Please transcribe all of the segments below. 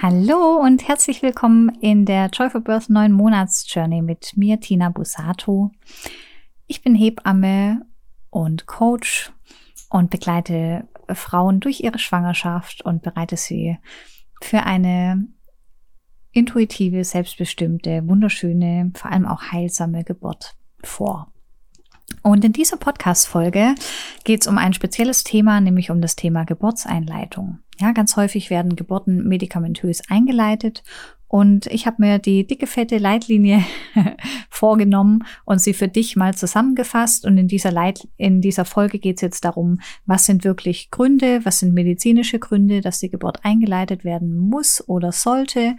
Hallo und herzlich willkommen in der Joyful Birth 9 Monats Journey mit mir, Tina Busato. Ich bin Hebamme und Coach und begleite Frauen durch ihre Schwangerschaft und bereite sie für eine intuitive, selbstbestimmte, wunderschöne, vor allem auch heilsame Geburt vor. Und in dieser Podcast-Folge geht es um ein spezielles Thema, nämlich um das Thema Geburtseinleitung. Ja, ganz häufig werden Geburten medikamentös eingeleitet und ich habe mir die dicke, fette Leitlinie vorgenommen und sie für dich mal zusammengefasst. Und in dieser, Leit in dieser Folge geht es jetzt darum, was sind wirklich Gründe, was sind medizinische Gründe, dass die Geburt eingeleitet werden muss oder sollte.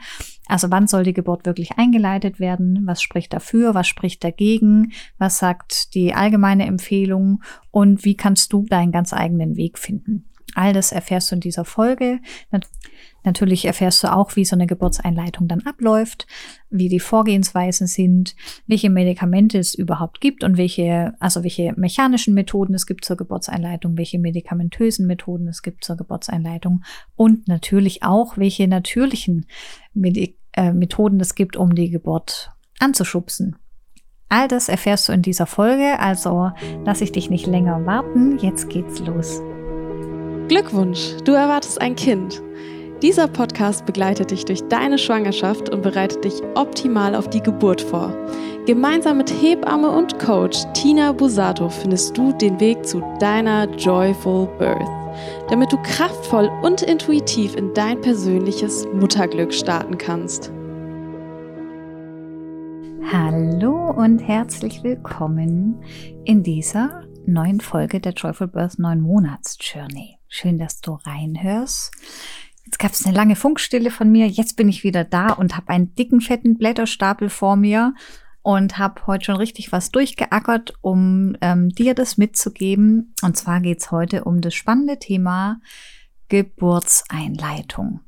Also wann soll die Geburt wirklich eingeleitet werden? Was spricht dafür? Was spricht dagegen? Was sagt die allgemeine Empfehlung? Und wie kannst du deinen ganz eigenen Weg finden? All das erfährst du in dieser Folge. Natürlich erfährst du auch, wie so eine Geburtseinleitung dann abläuft, wie die Vorgehensweisen sind, welche Medikamente es überhaupt gibt und welche, also welche mechanischen Methoden es gibt zur Geburtseinleitung, welche medikamentösen Methoden es gibt zur Geburtseinleitung und natürlich auch, welche natürlichen Medi äh, Methoden es gibt, um die Geburt anzuschubsen. All das erfährst du in dieser Folge, also lass ich dich nicht länger warten. Jetzt geht's los. Glückwunsch, du erwartest ein Kind. Dieser Podcast begleitet dich durch deine Schwangerschaft und bereitet dich optimal auf die Geburt vor. Gemeinsam mit Hebamme und Coach Tina Busato findest du den Weg zu deiner Joyful Birth, damit du kraftvoll und intuitiv in dein persönliches Mutterglück starten kannst. Hallo und herzlich willkommen in dieser neuen Folge der Joyful Birth 9 Monats Journey. Schön, dass du reinhörst. Jetzt gab es eine lange Funkstille von mir. Jetzt bin ich wieder da und habe einen dicken, fetten Blätterstapel vor mir und habe heute schon richtig was durchgeackert, um ähm, dir das mitzugeben. Und zwar geht's heute um das spannende Thema Geburtseinleitung.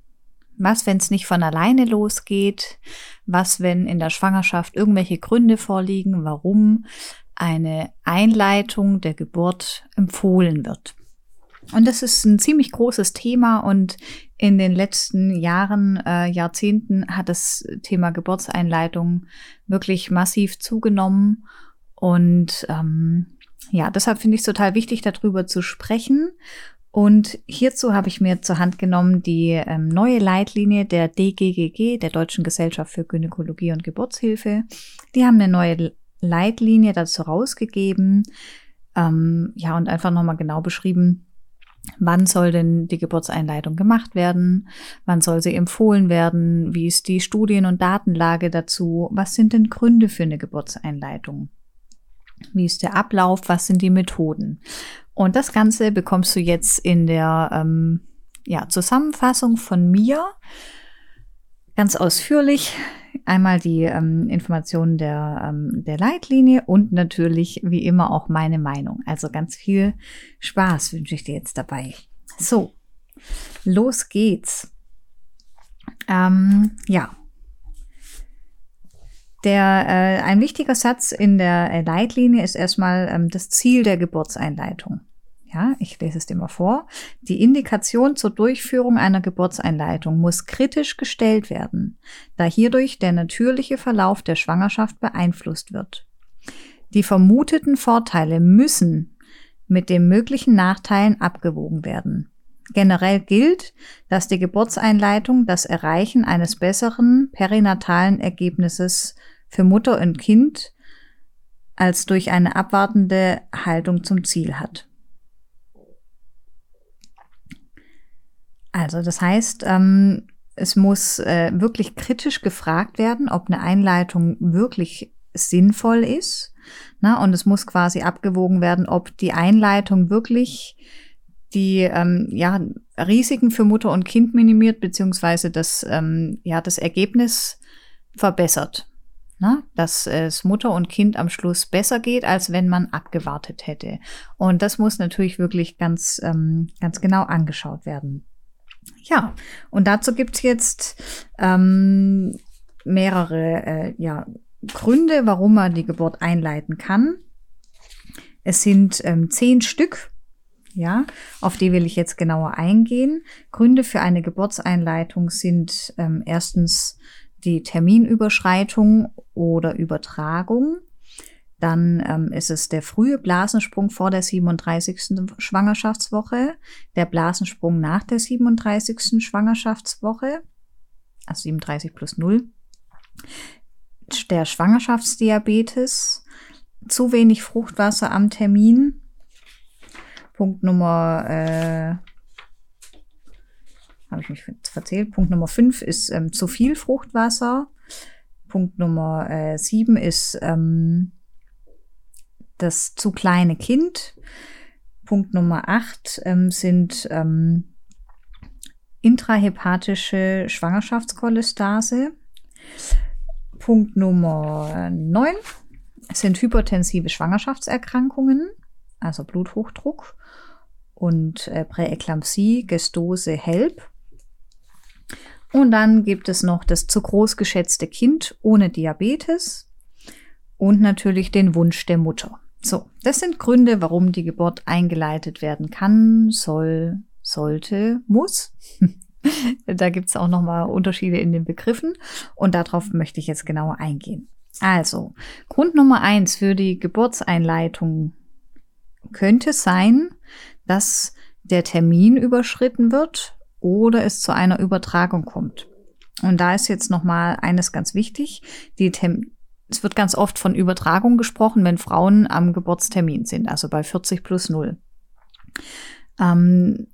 Was, wenn es nicht von alleine losgeht? Was, wenn in der Schwangerschaft irgendwelche Gründe vorliegen, warum eine Einleitung der Geburt empfohlen wird. Und das ist ein ziemlich großes Thema und in den letzten Jahren, äh, Jahrzehnten hat das Thema Geburtseinleitung wirklich massiv zugenommen. Und ähm, ja, deshalb finde ich es total wichtig, darüber zu sprechen. Und hierzu habe ich mir zur Hand genommen die ähm, neue Leitlinie der DGGG, der Deutschen Gesellschaft für Gynäkologie und Geburtshilfe. Die haben eine neue Leitlinie dazu rausgegeben. Ähm, ja, und einfach nochmal genau beschrieben, wann soll denn die Geburtseinleitung gemacht werden, wann soll sie empfohlen werden, wie ist die Studien- und Datenlage dazu, was sind denn Gründe für eine Geburtseinleitung, wie ist der Ablauf, was sind die Methoden. Und das Ganze bekommst du jetzt in der ähm, ja, Zusammenfassung von mir. Ganz ausführlich einmal die ähm, Informationen der, ähm, der Leitlinie und natürlich wie immer auch meine Meinung. Also ganz viel Spaß wünsche ich dir jetzt dabei. So, los geht's. Ähm, ja. Der, äh, ein wichtiger Satz in der Leitlinie ist erstmal ähm, das Ziel der Geburtseinleitung. Ja, ich lese es dir mal vor. Die Indikation zur Durchführung einer Geburtseinleitung muss kritisch gestellt werden, da hierdurch der natürliche Verlauf der Schwangerschaft beeinflusst wird. Die vermuteten Vorteile müssen mit den möglichen Nachteilen abgewogen werden. Generell gilt, dass die Geburtseinleitung das Erreichen eines besseren perinatalen Ergebnisses für Mutter und Kind als durch eine abwartende Haltung zum Ziel hat. Also das heißt, ähm, es muss äh, wirklich kritisch gefragt werden, ob eine Einleitung wirklich sinnvoll ist. Na, und es muss quasi abgewogen werden, ob die Einleitung wirklich die ähm, ja, Risiken für Mutter und Kind minimiert, beziehungsweise das, ähm, ja, das Ergebnis verbessert. Na, dass es Mutter und Kind am Schluss besser geht, als wenn man abgewartet hätte. Und das muss natürlich wirklich ganz, ähm, ganz genau angeschaut werden. Ja, und dazu gibt's jetzt ähm, mehrere äh, ja, Gründe, warum man die Geburt einleiten kann. Es sind ähm, zehn Stück. Ja, auf die will ich jetzt genauer eingehen. Gründe für eine Geburtseinleitung sind ähm, erstens die Terminüberschreitung oder Übertragung. Dann ähm, ist es der frühe Blasensprung vor der 37. Schwangerschaftswoche, der Blasensprung nach der 37. Schwangerschaftswoche, also 37 plus 0, der Schwangerschaftsdiabetes, zu wenig Fruchtwasser am Termin. Punkt Nummer, äh, habe ich mich verzählt. Punkt Nummer 5 ist ähm, zu viel Fruchtwasser. Punkt Nummer äh, 7 ist ähm, das zu kleine Kind. Punkt Nummer 8 ähm, sind ähm, intrahepatische Schwangerschaftskolestase. Punkt Nummer 9 sind hypertensive Schwangerschaftserkrankungen, also Bluthochdruck und äh, Präeklampsie, Gestose, HELP. Und dann gibt es noch das zu groß geschätzte Kind ohne Diabetes und natürlich den Wunsch der Mutter. So, das sind Gründe, warum die Geburt eingeleitet werden kann, soll, sollte, muss. da gibt es auch nochmal Unterschiede in den Begriffen und darauf möchte ich jetzt genauer eingehen. Also, Grund Nummer eins für die Geburtseinleitung könnte sein, dass der Termin überschritten wird oder es zu einer Übertragung kommt. Und da ist jetzt nochmal eines ganz wichtig. Die Tem es wird ganz oft von Übertragung gesprochen, wenn Frauen am Geburtstermin sind, also bei 40 plus 0. Ähm,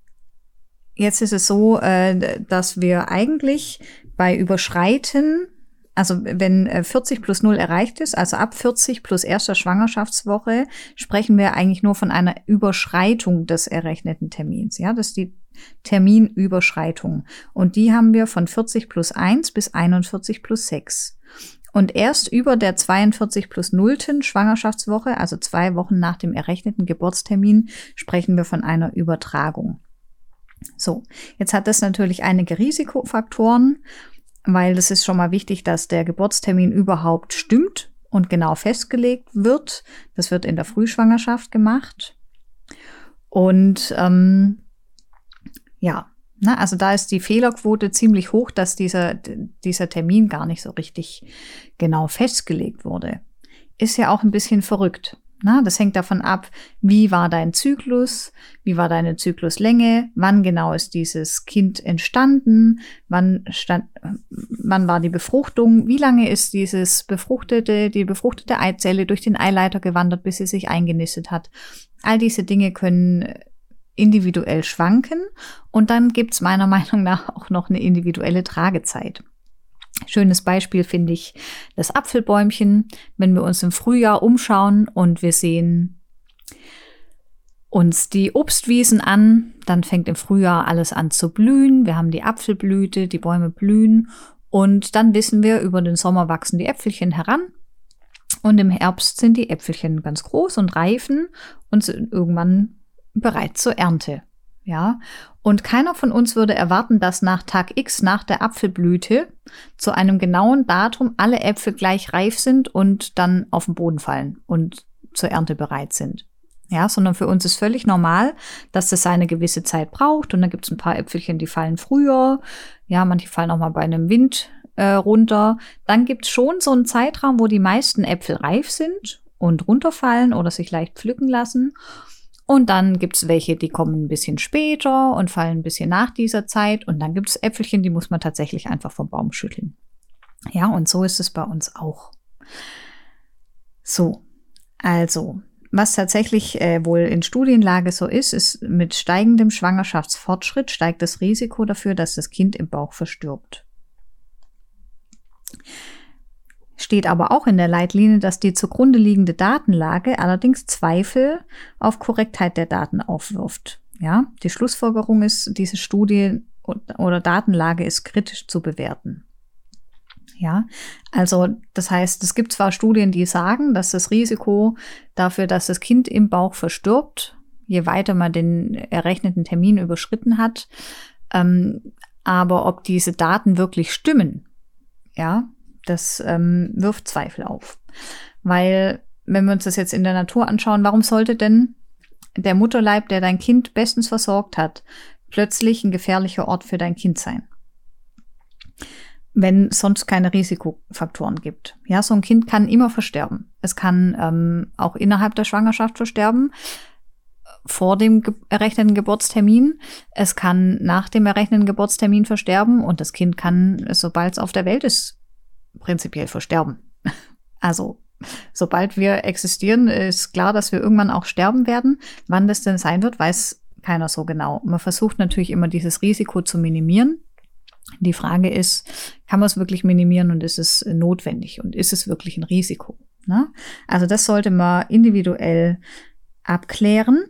jetzt ist es so, äh, dass wir eigentlich bei Überschreiten also wenn 40 äh, plus 0 erreicht ist, also ab 40 plus erster Schwangerschaftswoche, sprechen wir eigentlich nur von einer Überschreitung des errechneten Termins. Ja, das ist die Terminüberschreitung. Und die haben wir von 40 plus 1 bis 41 plus 6. Und erst über der 42 plus 0. Schwangerschaftswoche, also zwei Wochen nach dem errechneten Geburtstermin, sprechen wir von einer Übertragung. So, jetzt hat das natürlich einige Risikofaktoren weil es ist schon mal wichtig, dass der Geburtstermin überhaupt stimmt und genau festgelegt wird. Das wird in der Frühschwangerschaft gemacht. Und ähm, ja, na, also da ist die Fehlerquote ziemlich hoch, dass dieser, dieser Termin gar nicht so richtig genau festgelegt wurde. Ist ja auch ein bisschen verrückt. Na, das hängt davon ab, wie war dein Zyklus, wie war deine Zykluslänge, wann genau ist dieses Kind entstanden, wann, stand, wann war die Befruchtung, wie lange ist dieses befruchtete, die befruchtete Eizelle durch den Eileiter gewandert, bis sie sich eingenistet hat. All diese Dinge können individuell schwanken und dann gibt's meiner Meinung nach auch noch eine individuelle Tragezeit. Schönes Beispiel finde ich das Apfelbäumchen. Wenn wir uns im Frühjahr umschauen und wir sehen uns die Obstwiesen an, dann fängt im Frühjahr alles an zu blühen. Wir haben die Apfelblüte, die Bäume blühen und dann wissen wir, über den Sommer wachsen die Äpfelchen heran und im Herbst sind die Äpfelchen ganz groß und reifen und irgendwann bereit zur Ernte. Ja, und keiner von uns würde erwarten, dass nach Tag X, nach der Apfelblüte, zu einem genauen Datum alle Äpfel gleich reif sind und dann auf den Boden fallen und zur Ernte bereit sind. Ja, sondern für uns ist völlig normal, dass das eine gewisse Zeit braucht und dann gibt es ein paar Äpfelchen, die fallen früher. Ja, manche fallen auch mal bei einem Wind äh, runter. Dann gibt es schon so einen Zeitraum, wo die meisten Äpfel reif sind und runterfallen oder sich leicht pflücken lassen. Und dann gibt's welche, die kommen ein bisschen später und fallen ein bisschen nach dieser Zeit. Und dann gibt's Äpfelchen, die muss man tatsächlich einfach vom Baum schütteln. Ja, und so ist es bei uns auch. So, also, was tatsächlich äh, wohl in Studienlage so ist, ist, mit steigendem Schwangerschaftsfortschritt steigt das Risiko dafür, dass das Kind im Bauch verstirbt steht aber auch in der Leitlinie, dass die zugrunde liegende Datenlage allerdings Zweifel auf Korrektheit der Daten aufwirft. Ja, die Schlussfolgerung ist, diese Studie oder Datenlage ist kritisch zu bewerten. Ja, also das heißt, es gibt zwar Studien, die sagen, dass das Risiko dafür, dass das Kind im Bauch verstirbt, je weiter man den errechneten Termin überschritten hat, ähm, aber ob diese Daten wirklich stimmen, ja, das ähm, wirft Zweifel auf. Weil, wenn wir uns das jetzt in der Natur anschauen, warum sollte denn der Mutterleib, der dein Kind bestens versorgt hat, plötzlich ein gefährlicher Ort für dein Kind sein. Wenn sonst keine Risikofaktoren gibt. Ja, so ein Kind kann immer versterben. Es kann ähm, auch innerhalb der Schwangerschaft versterben, vor dem ge errechneten Geburtstermin. Es kann nach dem errechneten Geburtstermin versterben und das Kind kann, sobald es auf der Welt ist, prinzipiell versterben. Also sobald wir existieren, ist klar, dass wir irgendwann auch sterben werden. Wann das denn sein wird, weiß keiner so genau. Man versucht natürlich immer dieses Risiko zu minimieren. Die Frage ist, kann man es wirklich minimieren und ist es notwendig und ist es wirklich ein Risiko? Ne? Also das sollte man individuell abklären.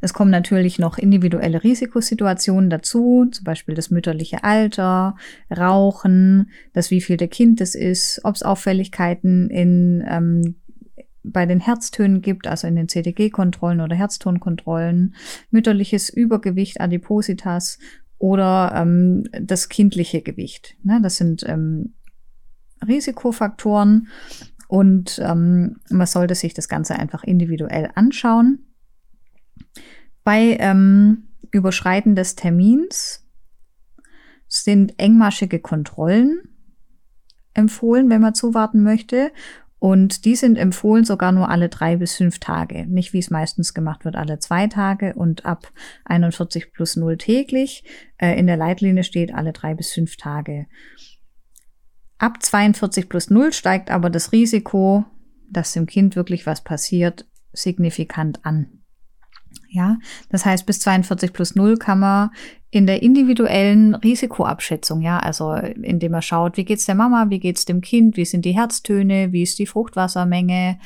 Es kommen natürlich noch individuelle Risikosituationen dazu, zum Beispiel das mütterliche Alter, Rauchen, das wievielte Kind es ist, ob es Auffälligkeiten in, ähm, bei den Herztönen gibt, also in den CTG-Kontrollen oder Herztonkontrollen, mütterliches Übergewicht, Adipositas oder ähm, das kindliche Gewicht. Ne, das sind ähm, Risikofaktoren und ähm, man sollte sich das Ganze einfach individuell anschauen. Bei ähm, Überschreiten des Termins sind engmaschige Kontrollen empfohlen, wenn man zuwarten möchte. Und die sind empfohlen sogar nur alle drei bis fünf Tage. Nicht wie es meistens gemacht wird, alle zwei Tage und ab 41 plus 0 täglich. Äh, in der Leitlinie steht alle drei bis fünf Tage. Ab 42 plus 0 steigt aber das Risiko, dass dem Kind wirklich was passiert, signifikant an. Ja, das heißt, bis 42 plus 0 kann man in der individuellen Risikoabschätzung, ja, also indem man schaut, wie geht's der Mama, wie geht's dem Kind, wie sind die Herztöne, wie ist die Fruchtwassermenge,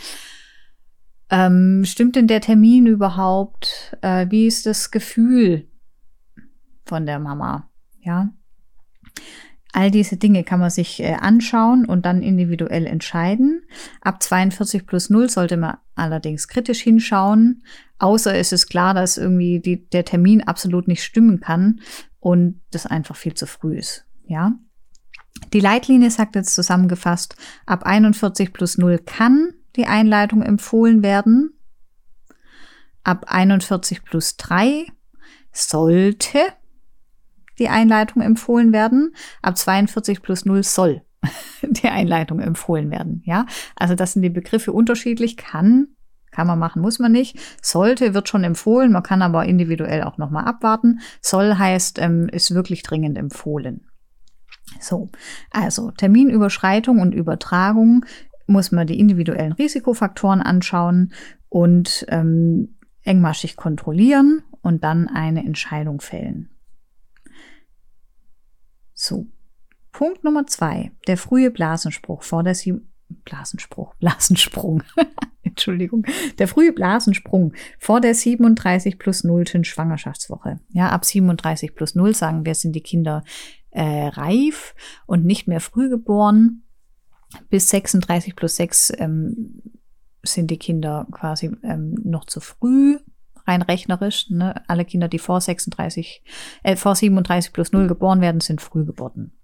ähm, stimmt denn der Termin überhaupt, äh, wie ist das Gefühl von der Mama, ja. All diese Dinge kann man sich äh, anschauen und dann individuell entscheiden. Ab 42 plus 0 sollte man allerdings kritisch hinschauen, außer es ist klar, dass irgendwie die, der Termin absolut nicht stimmen kann und das einfach viel zu früh ist. Ja. Die Leitlinie sagt jetzt zusammengefasst, ab 41 plus 0 kann die Einleitung empfohlen werden. Ab 41 plus 3 sollte die Einleitung empfohlen werden. Ab 42 plus 0 soll die Einleitung empfohlen werden. Ja, also das sind die Begriffe unterschiedlich. Kann, kann man machen, muss man nicht. Sollte wird schon empfohlen. Man kann aber individuell auch nochmal abwarten. Soll heißt, ähm, ist wirklich dringend empfohlen. So, also Terminüberschreitung und Übertragung muss man die individuellen Risikofaktoren anschauen und ähm, engmaschig kontrollieren und dann eine Entscheidung fällen. So. Punkt Nummer zwei. Der frühe Blasenspruch vor der Sie Blasenspruch, Blasensprung. Entschuldigung. Der frühe Blasensprung vor der 37 plus 0. Schwangerschaftswoche. Ja, ab 37 plus 0 sagen wir, sind die Kinder äh, reif und nicht mehr früh geboren. Bis 36 plus 6 ähm, sind die Kinder quasi ähm, noch zu früh rein rechnerisch. Ne? Alle Kinder, die vor 36, äh, vor 37 plus 0 geboren werden, sind Frühgeburten.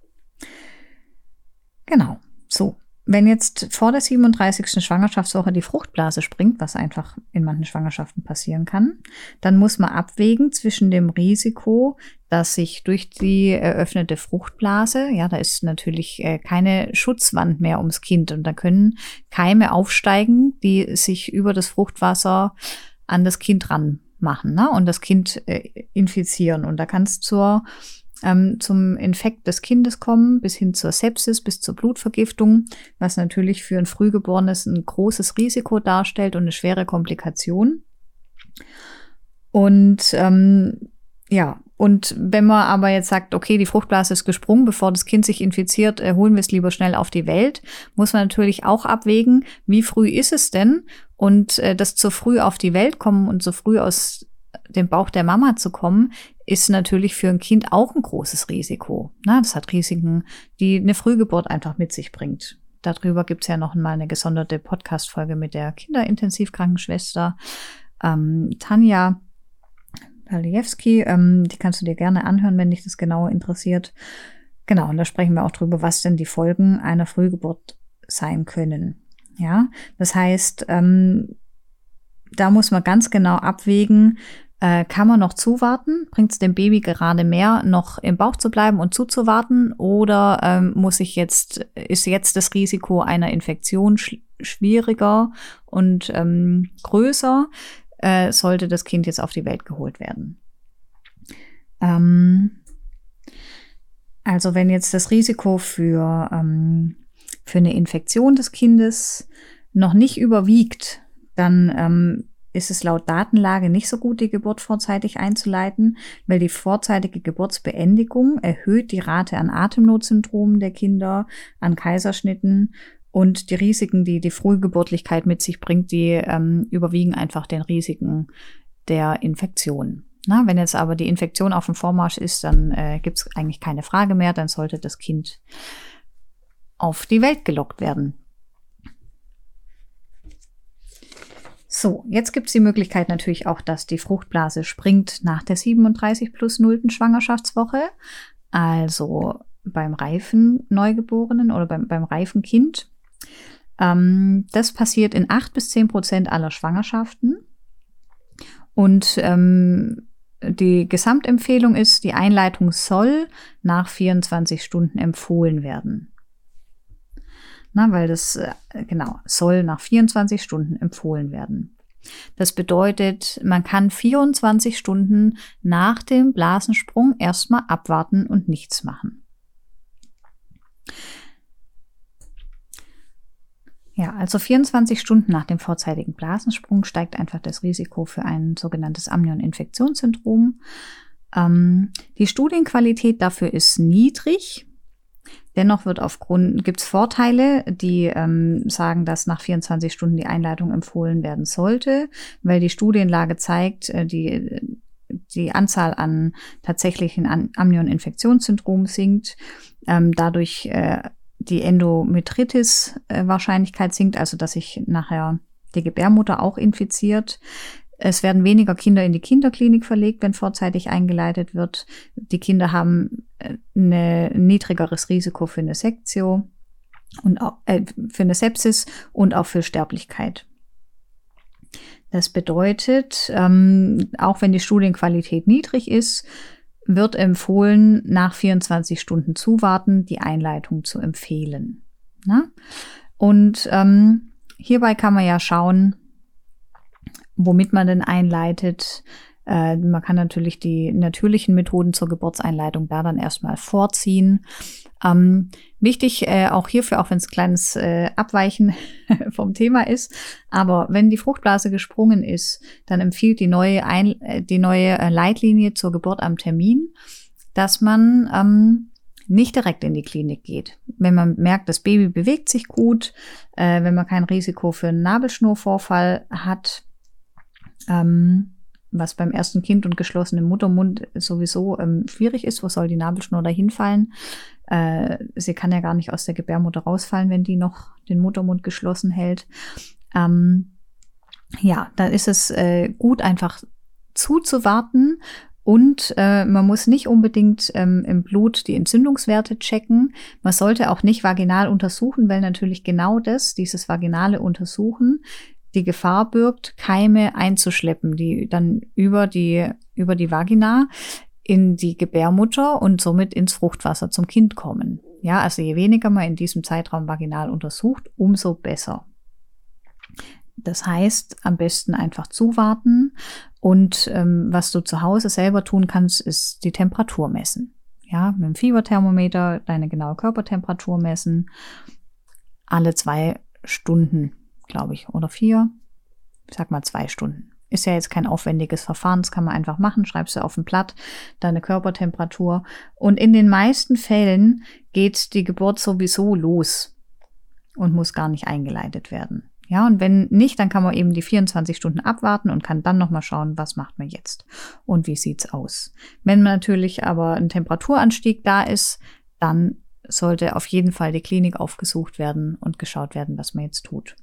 Genau. So. Wenn jetzt vor der 37. Schwangerschaftswoche die Fruchtblase springt, was einfach in manchen Schwangerschaften passieren kann, dann muss man abwägen zwischen dem Risiko, dass sich durch die eröffnete Fruchtblase, ja, da ist natürlich äh, keine Schutzwand mehr ums Kind und da können Keime aufsteigen, die sich über das Fruchtwasser an das Kind ranmachen ne? und das Kind äh, infizieren. Und da kann es zur, ähm, zum Infekt des Kindes kommen, bis hin zur Sepsis, bis zur Blutvergiftung, was natürlich für ein Frühgeborenes ein großes Risiko darstellt und eine schwere Komplikation. Und ähm, ja, und wenn man aber jetzt sagt, okay, die Fruchtblase ist gesprungen, bevor das Kind sich infiziert, äh, holen wir es lieber schnell auf die Welt, muss man natürlich auch abwägen, wie früh ist es denn? Und äh, das zu früh auf die Welt kommen und so früh aus dem Bauch der Mama zu kommen, ist natürlich für ein Kind auch ein großes Risiko. Na, das hat Risiken, die eine Frühgeburt einfach mit sich bringt. Darüber gibt's ja noch mal eine gesonderte Podcast-Folge mit der Kinderintensivkrankenschwester ähm, Tanja Paliewski. Ähm, die kannst du dir gerne anhören, wenn dich das genauer interessiert. Genau, und da sprechen wir auch drüber, was denn die Folgen einer Frühgeburt sein können. Ja, das heißt, ähm, da muss man ganz genau abwägen, äh, kann man noch zuwarten? Bringt es dem Baby gerade mehr, noch im Bauch zu bleiben und zuzuwarten? Oder ähm, muss ich jetzt, ist jetzt das Risiko einer Infektion sch schwieriger und ähm, größer? Äh, sollte das Kind jetzt auf die Welt geholt werden? Ähm, also wenn jetzt das Risiko für, ähm, für eine Infektion des Kindes noch nicht überwiegt, dann ähm, ist es laut Datenlage nicht so gut, die Geburt vorzeitig einzuleiten, weil die vorzeitige Geburtsbeendigung erhöht die Rate an Atemnotsyndromen der Kinder, an Kaiserschnitten und die Risiken, die die Frühgeburtlichkeit mit sich bringt, die ähm, überwiegen einfach den Risiken der Infektion. Na, wenn jetzt aber die Infektion auf dem Vormarsch ist, dann äh, gibt es eigentlich keine Frage mehr, dann sollte das Kind auf die Welt gelockt werden. So, jetzt gibt es die Möglichkeit natürlich auch, dass die Fruchtblase springt nach der 37 plus 0. Schwangerschaftswoche. Also beim reifen Neugeborenen oder beim, beim reifen Kind. Ähm, das passiert in 8 bis 10 Prozent aller Schwangerschaften. Und ähm, die Gesamtempfehlung ist, die Einleitung soll nach 24 Stunden empfohlen werden. Na, weil das, äh, genau, soll nach 24 Stunden empfohlen werden. Das bedeutet, man kann 24 Stunden nach dem Blasensprung erstmal abwarten und nichts machen. Ja, also 24 Stunden nach dem vorzeitigen Blasensprung steigt einfach das Risiko für ein sogenanntes Amnion-Infektionssyndrom. Ähm, die Studienqualität dafür ist niedrig. Dennoch wird aufgrund, gibt es Vorteile, die ähm, sagen, dass nach 24 Stunden die Einleitung empfohlen werden sollte, weil die Studienlage zeigt, äh, die, die Anzahl an tatsächlichen Amnion-Infektionssyndrom sinkt. Ähm, dadurch äh, die Endometritis-Wahrscheinlichkeit äh, sinkt, also dass sich nachher die Gebärmutter auch infiziert. Es werden weniger Kinder in die Kinderklinik verlegt, wenn vorzeitig eingeleitet wird. Die Kinder haben ein äh, niedrigeres Risiko für eine Sektio und auch, äh, für eine Sepsis und auch für Sterblichkeit. Das bedeutet, ähm, auch wenn die Studienqualität niedrig ist, wird empfohlen, nach 24 Stunden zuwarten, die Einleitung zu empfehlen. Na? Und ähm, hierbei kann man ja schauen, womit man denn einleitet. Äh, man kann natürlich die natürlichen Methoden zur Geburtseinleitung da dann erstmal vorziehen. Ähm, wichtig äh, auch hierfür, auch wenn es kleines äh, Abweichen vom Thema ist, aber wenn die Fruchtblase gesprungen ist, dann empfiehlt die neue, Ein äh, die neue äh, Leitlinie zur Geburt am Termin, dass man ähm, nicht direkt in die Klinik geht. Wenn man merkt, das Baby bewegt sich gut, äh, wenn man kein Risiko für einen Nabelschnurvorfall hat, ähm, was beim ersten Kind und geschlossenem Muttermund sowieso ähm, schwierig ist. Wo soll die Nabelschnur da hinfallen? Äh, sie kann ja gar nicht aus der Gebärmutter rausfallen, wenn die noch den Muttermund geschlossen hält. Ähm, ja, dann ist es äh, gut, einfach zuzuwarten und äh, man muss nicht unbedingt ähm, im Blut die Entzündungswerte checken. Man sollte auch nicht vaginal untersuchen, weil natürlich genau das, dieses vaginale Untersuchen, die Gefahr birgt, Keime einzuschleppen, die dann über die, über die Vagina in die Gebärmutter und somit ins Fruchtwasser zum Kind kommen. Ja, also je weniger man in diesem Zeitraum vaginal untersucht, umso besser. Das heißt, am besten einfach zuwarten und ähm, was du zu Hause selber tun kannst, ist die Temperatur messen. Ja, mit dem Fieberthermometer deine genaue Körpertemperatur messen. Alle zwei Stunden, glaube ich, oder vier. Ich sag mal zwei Stunden. Ist ja jetzt kein aufwendiges Verfahren, das kann man einfach machen. Schreibst du auf ein Blatt deine Körpertemperatur. Und in den meisten Fällen geht die Geburt sowieso los und muss gar nicht eingeleitet werden. Ja, und wenn nicht, dann kann man eben die 24 Stunden abwarten und kann dann nochmal schauen, was macht man jetzt und wie sieht's aus. Wenn natürlich aber ein Temperaturanstieg da ist, dann sollte auf jeden Fall die Klinik aufgesucht werden und geschaut werden, was man jetzt tut.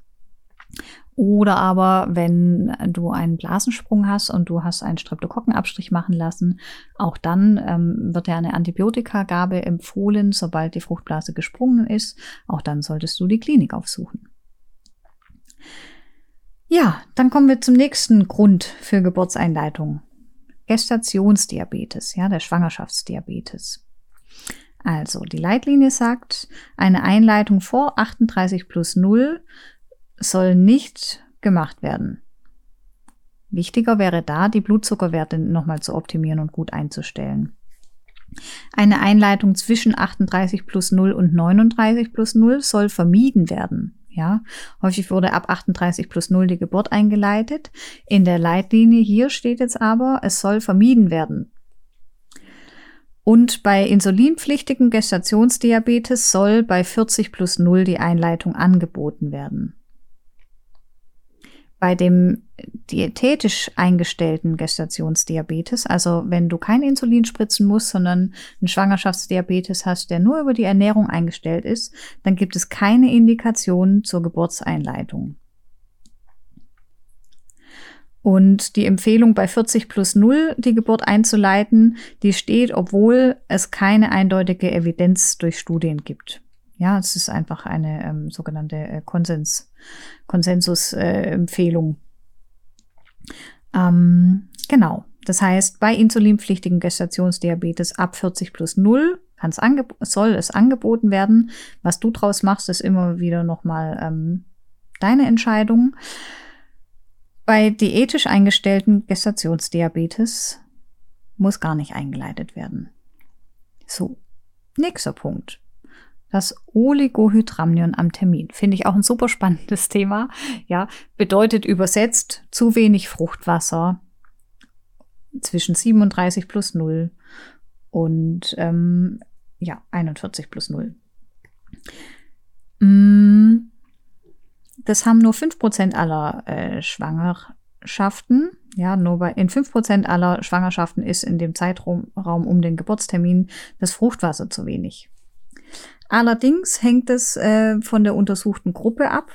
Oder aber, wenn du einen Blasensprung hast und du hast einen Streptokokkenabstrich machen lassen, auch dann ähm, wird ja eine Antibiotikagabe empfohlen, sobald die Fruchtblase gesprungen ist. Auch dann solltest du die Klinik aufsuchen. Ja, dann kommen wir zum nächsten Grund für Geburtseinleitung. Gestationsdiabetes, ja, der Schwangerschaftsdiabetes. Also, die Leitlinie sagt, eine Einleitung vor 38 plus 0 soll nicht gemacht werden. Wichtiger wäre da, die Blutzuckerwerte nochmal zu optimieren und gut einzustellen. Eine Einleitung zwischen 38 plus 0 und 39 plus 0 soll vermieden werden. Ja, häufig wurde ab 38 plus 0 die Geburt eingeleitet. In der Leitlinie hier steht jetzt aber, es soll vermieden werden. Und bei insulinpflichtigen Gestationsdiabetes soll bei 40 plus 0 die Einleitung angeboten werden. Bei dem diätetisch eingestellten Gestationsdiabetes, also wenn du kein Insulin spritzen musst, sondern einen Schwangerschaftsdiabetes hast, der nur über die Ernährung eingestellt ist, dann gibt es keine Indikation zur Geburtseinleitung. Und die Empfehlung bei 40 plus 0 die Geburt einzuleiten, die steht, obwohl es keine eindeutige Evidenz durch Studien gibt. Ja, es ist einfach eine ähm, sogenannte äh, Konsens, Konsensus-Empfehlung. Äh, ähm, genau. Das heißt, bei insulinpflichtigen Gestationsdiabetes ab 40 plus 0 kann's soll es angeboten werden. Was du draus machst, ist immer wieder nochmal ähm, deine Entscheidung. Bei diätisch eingestellten Gestationsdiabetes muss gar nicht eingeleitet werden. So, nächster Punkt das Oligohydramnion am Termin. Finde ich auch ein super spannendes Thema. Ja, bedeutet übersetzt zu wenig Fruchtwasser zwischen 37 plus 0 und ähm, ja, 41 plus 0. Mm, das haben nur 5% aller äh, Schwangerschaften. Ja, nur bei, in 5% aller Schwangerschaften ist in dem Zeitraum um den Geburtstermin das Fruchtwasser zu wenig. Allerdings hängt es äh, von der untersuchten Gruppe ab,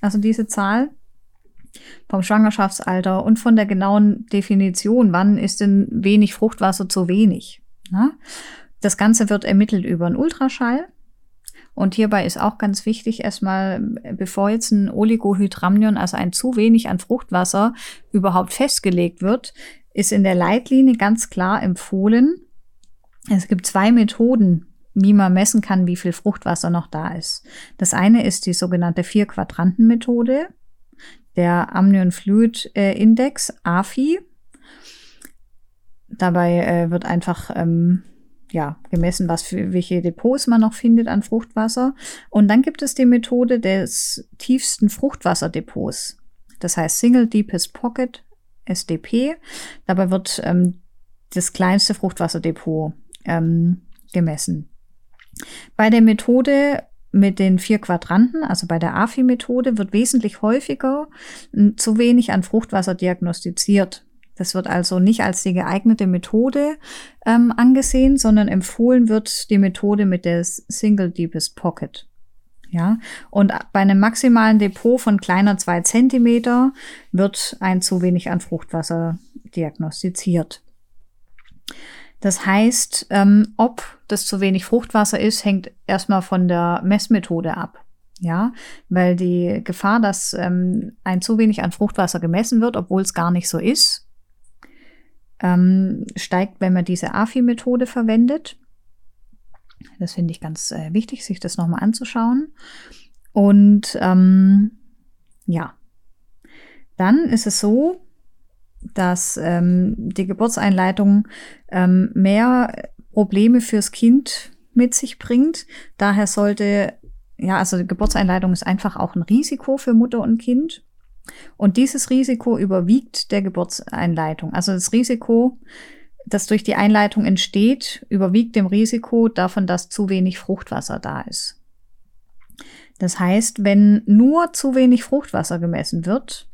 also diese Zahl vom Schwangerschaftsalter und von der genauen Definition, wann ist denn wenig Fruchtwasser zu wenig. Ja? Das Ganze wird ermittelt über einen Ultraschall. Und hierbei ist auch ganz wichtig, erstmal, bevor jetzt ein Oligohydramnion, also ein zu wenig an Fruchtwasser, überhaupt festgelegt wird, ist in der Leitlinie ganz klar empfohlen, es gibt zwei Methoden, wie man messen kann, wie viel Fruchtwasser noch da ist. Das eine ist die sogenannte Vier-Quadranten-Methode, der Amnion Fluid äh, Index, AFI. Dabei äh, wird einfach ähm, ja, gemessen, was für welche Depots man noch findet an Fruchtwasser. Und dann gibt es die Methode des tiefsten Fruchtwasserdepots. Das heißt Single Deepest Pocket, SDP. Dabei wird ähm, das kleinste Fruchtwasserdepot ähm, gemessen. Bei der Methode mit den vier Quadranten, also bei der AFI-Methode, wird wesentlich häufiger zu wenig an Fruchtwasser diagnostiziert. Das wird also nicht als die geeignete Methode ähm, angesehen, sondern empfohlen wird die Methode mit der Single Deepest Pocket. Ja, und bei einem maximalen Depot von kleiner zwei Zentimeter wird ein zu wenig an Fruchtwasser diagnostiziert. Das heißt, ähm, ob das zu wenig Fruchtwasser ist, hängt erstmal von der Messmethode ab. Ja, weil die Gefahr, dass ähm, ein zu wenig an Fruchtwasser gemessen wird, obwohl es gar nicht so ist, ähm, steigt, wenn man diese AFI-Methode verwendet. Das finde ich ganz äh, wichtig, sich das nochmal anzuschauen. Und ähm, ja, dann ist es so, dass ähm, die Geburtseinleitung ähm, mehr Probleme fürs Kind mit sich bringt. Daher sollte, ja, also die Geburtseinleitung ist einfach auch ein Risiko für Mutter und Kind. Und dieses Risiko überwiegt der Geburtseinleitung. Also das Risiko, das durch die Einleitung entsteht, überwiegt dem Risiko davon, dass zu wenig Fruchtwasser da ist. Das heißt, wenn nur zu wenig Fruchtwasser gemessen wird,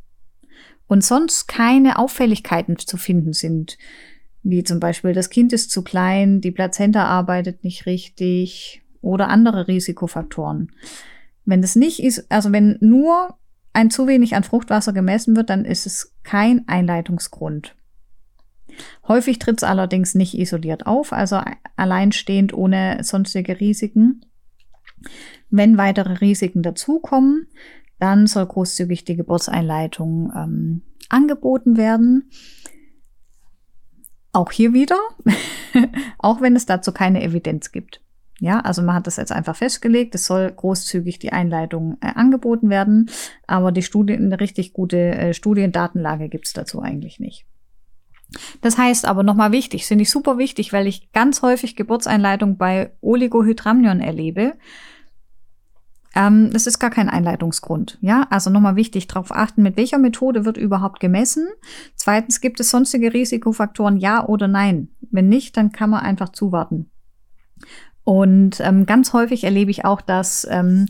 und sonst keine Auffälligkeiten zu finden sind, wie zum Beispiel das Kind ist zu klein, die Plazenta arbeitet nicht richtig oder andere Risikofaktoren. Wenn das nicht ist, also wenn nur ein zu wenig an Fruchtwasser gemessen wird, dann ist es kein Einleitungsgrund. Häufig tritt es allerdings nicht isoliert auf, also alleinstehend ohne sonstige Risiken. Wenn weitere Risiken dazukommen, dann soll großzügig die Geburtseinleitung ähm, angeboten werden. Auch hier wieder, auch wenn es dazu keine Evidenz gibt. Ja, also man hat das jetzt einfach festgelegt, es soll großzügig die Einleitung äh, angeboten werden, aber die Studie, eine richtig gute äh, Studiendatenlage gibt es dazu eigentlich nicht. Das heißt aber nochmal wichtig, finde ich super wichtig, weil ich ganz häufig Geburtseinleitung bei Oligohydramnion erlebe. Ähm, das ist gar kein Einleitungsgrund. Ja, also nochmal wichtig, darauf achten, mit welcher Methode wird überhaupt gemessen. Zweitens, gibt es sonstige Risikofaktoren, ja oder nein? Wenn nicht, dann kann man einfach zuwarten. Und ähm, ganz häufig erlebe ich auch, dass ähm,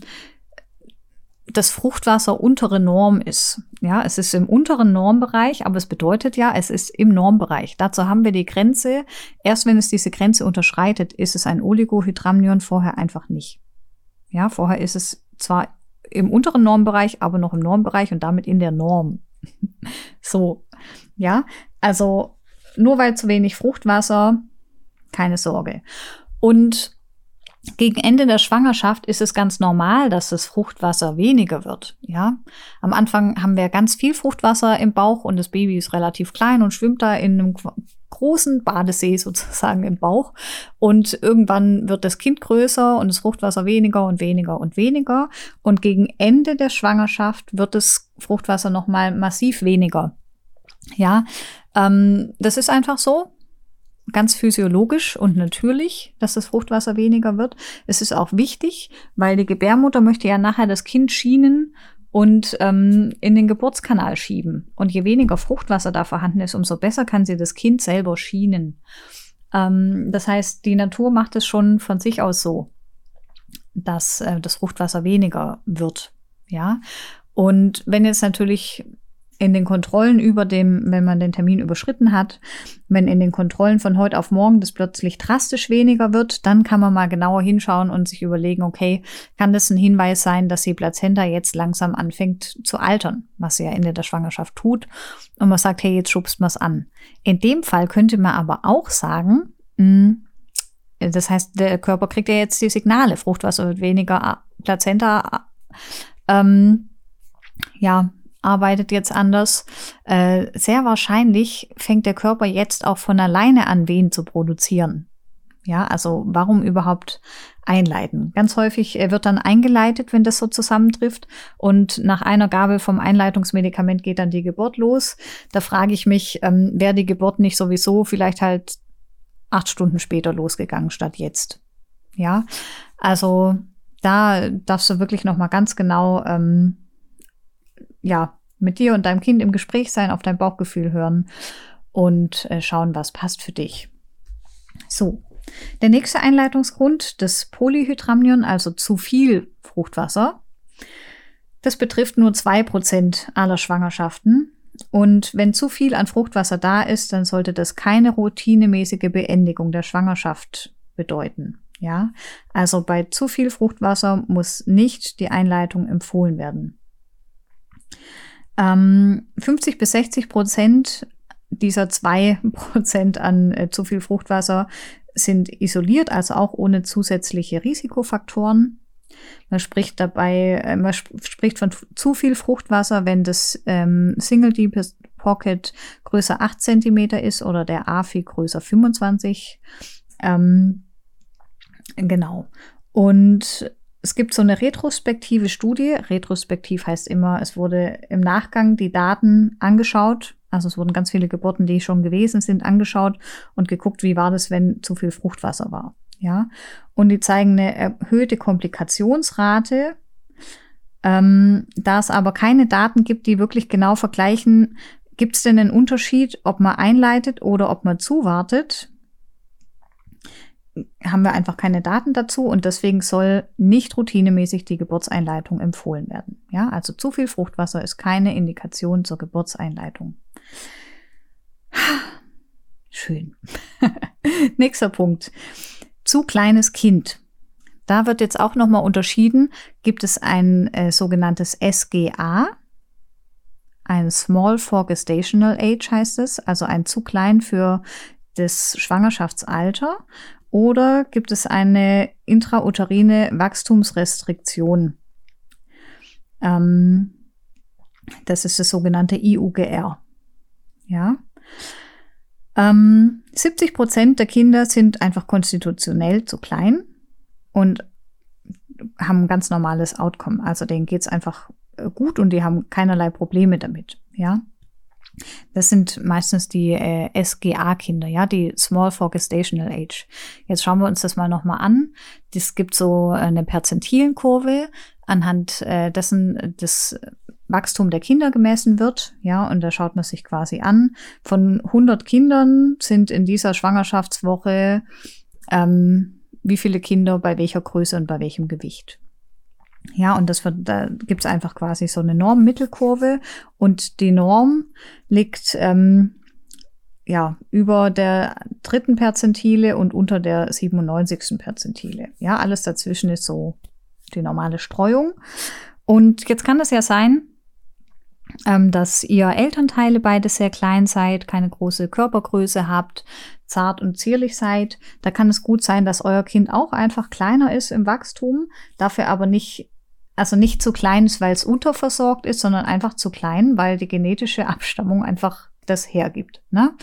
das Fruchtwasser untere Norm ist. Ja, es ist im unteren Normbereich, aber es bedeutet ja, es ist im Normbereich. Dazu haben wir die Grenze. Erst wenn es diese Grenze unterschreitet, ist es ein Oligohydramnion, vorher einfach nicht. Ja, vorher ist es zwar im unteren Normbereich, aber noch im Normbereich und damit in der Norm. so, ja, also nur weil zu wenig Fruchtwasser, keine Sorge. Und gegen Ende der Schwangerschaft ist es ganz normal, dass das Fruchtwasser weniger wird. Ja, am Anfang haben wir ganz viel Fruchtwasser im Bauch und das Baby ist relativ klein und schwimmt da in einem großen Badesee sozusagen im Bauch. Und irgendwann wird das Kind größer und das Fruchtwasser weniger und weniger und weniger. Und gegen Ende der Schwangerschaft wird das Fruchtwasser nochmal massiv weniger. Ja, ähm, das ist einfach so ganz physiologisch und natürlich, dass das Fruchtwasser weniger wird. Es ist auch wichtig, weil die Gebärmutter möchte ja nachher das Kind schienen und ähm, in den Geburtskanal schieben. Und je weniger Fruchtwasser da vorhanden ist, umso besser kann sie das Kind selber schienen. Ähm, das heißt, die Natur macht es schon von sich aus so, dass äh, das Fruchtwasser weniger wird. Ja. Und wenn jetzt natürlich in den Kontrollen über dem, wenn man den Termin überschritten hat, wenn in den Kontrollen von heute auf morgen das plötzlich drastisch weniger wird, dann kann man mal genauer hinschauen und sich überlegen, okay, kann das ein Hinweis sein, dass die Plazenta jetzt langsam anfängt zu altern, was sie ja Ende der Schwangerschaft tut. Und man sagt, hey, jetzt schubst man es an. In dem Fall könnte man aber auch sagen, mh, hm, das heißt, der Körper kriegt ja jetzt die Signale, Fruchtwasser wird weniger, Plazenta, ähm, ja, arbeitet jetzt anders. Äh, sehr wahrscheinlich fängt der Körper jetzt auch von alleine an, Wehen zu produzieren. Ja, also warum überhaupt einleiten? Ganz häufig äh, wird dann eingeleitet, wenn das so zusammentrifft und nach einer Gabel vom Einleitungsmedikament geht dann die Geburt los. Da frage ich mich, ähm, wäre die Geburt nicht sowieso vielleicht halt acht Stunden später losgegangen statt jetzt? Ja, also da darfst du wirklich noch mal ganz genau ähm, ja, mit dir und deinem Kind im Gespräch sein, auf dein Bauchgefühl hören und äh, schauen, was passt für dich. So, der nächste Einleitungsgrund, das Polyhydramnion, also zu viel Fruchtwasser. Das betrifft nur zwei Prozent aller Schwangerschaften. Und wenn zu viel an Fruchtwasser da ist, dann sollte das keine routinemäßige Beendigung der Schwangerschaft bedeuten. Ja, also bei zu viel Fruchtwasser muss nicht die Einleitung empfohlen werden. Ähm, 50 bis 60 Prozent dieser zwei Prozent an äh, zu viel Fruchtwasser sind isoliert, also auch ohne zusätzliche Risikofaktoren. Man spricht dabei, äh, man sp spricht von zu viel Fruchtwasser, wenn das ähm, Single Deep Pocket größer 8 cm ist oder der AFI größer 25. Ähm, genau. Und es gibt so eine retrospektive Studie. Retrospektiv heißt immer, es wurde im Nachgang die Daten angeschaut. Also es wurden ganz viele Geburten, die schon gewesen sind, angeschaut und geguckt, wie war das, wenn zu viel Fruchtwasser war. Ja, und die zeigen eine erhöhte Komplikationsrate. Ähm, da es aber keine Daten gibt, die wirklich genau vergleichen, gibt es denn einen Unterschied, ob man einleitet oder ob man zuwartet? Haben wir einfach keine Daten dazu und deswegen soll nicht routinemäßig die Geburtseinleitung empfohlen werden. Ja, also zu viel Fruchtwasser ist keine Indikation zur Geburtseinleitung. Schön. Nächster Punkt. Zu kleines Kind. Da wird jetzt auch nochmal unterschieden. Gibt es ein äh, sogenanntes SGA, ein Small for Gestational Age heißt es, also ein zu klein für das Schwangerschaftsalter oder gibt es eine intrauterine Wachstumsrestriktion? Ähm, das ist das sogenannte IUGR. Ja. Ähm, 70 Prozent der Kinder sind einfach konstitutionell zu klein und haben ein ganz normales Outcome. Also denen geht's einfach äh, gut und die haben keinerlei Probleme damit. Ja. Das sind meistens die äh, SGA-Kinder, ja, die Small for Gestational Age. Jetzt schauen wir uns das mal nochmal an. Es gibt so eine Perzentilenkurve, anhand äh, dessen das Wachstum der Kinder gemessen wird, ja, und da schaut man sich quasi an. Von 100 Kindern sind in dieser Schwangerschaftswoche ähm, wie viele Kinder bei welcher Größe und bei welchem Gewicht. Ja, und das wird, da gibt's einfach quasi so eine Normmittelkurve und die Norm liegt ähm, ja über der dritten Perzentile und unter der 97. Perzentile. Ja, alles dazwischen ist so die normale Streuung. Und jetzt kann das ja sein, ähm, dass ihr Elternteile beide sehr klein seid, keine große Körpergröße habt, zart und zierlich seid. Da kann es gut sein, dass euer Kind auch einfach kleiner ist im Wachstum, dafür aber nicht also nicht zu klein ist, weil es unterversorgt ist, sondern einfach zu klein, weil die genetische Abstammung einfach das hergibt. Ne?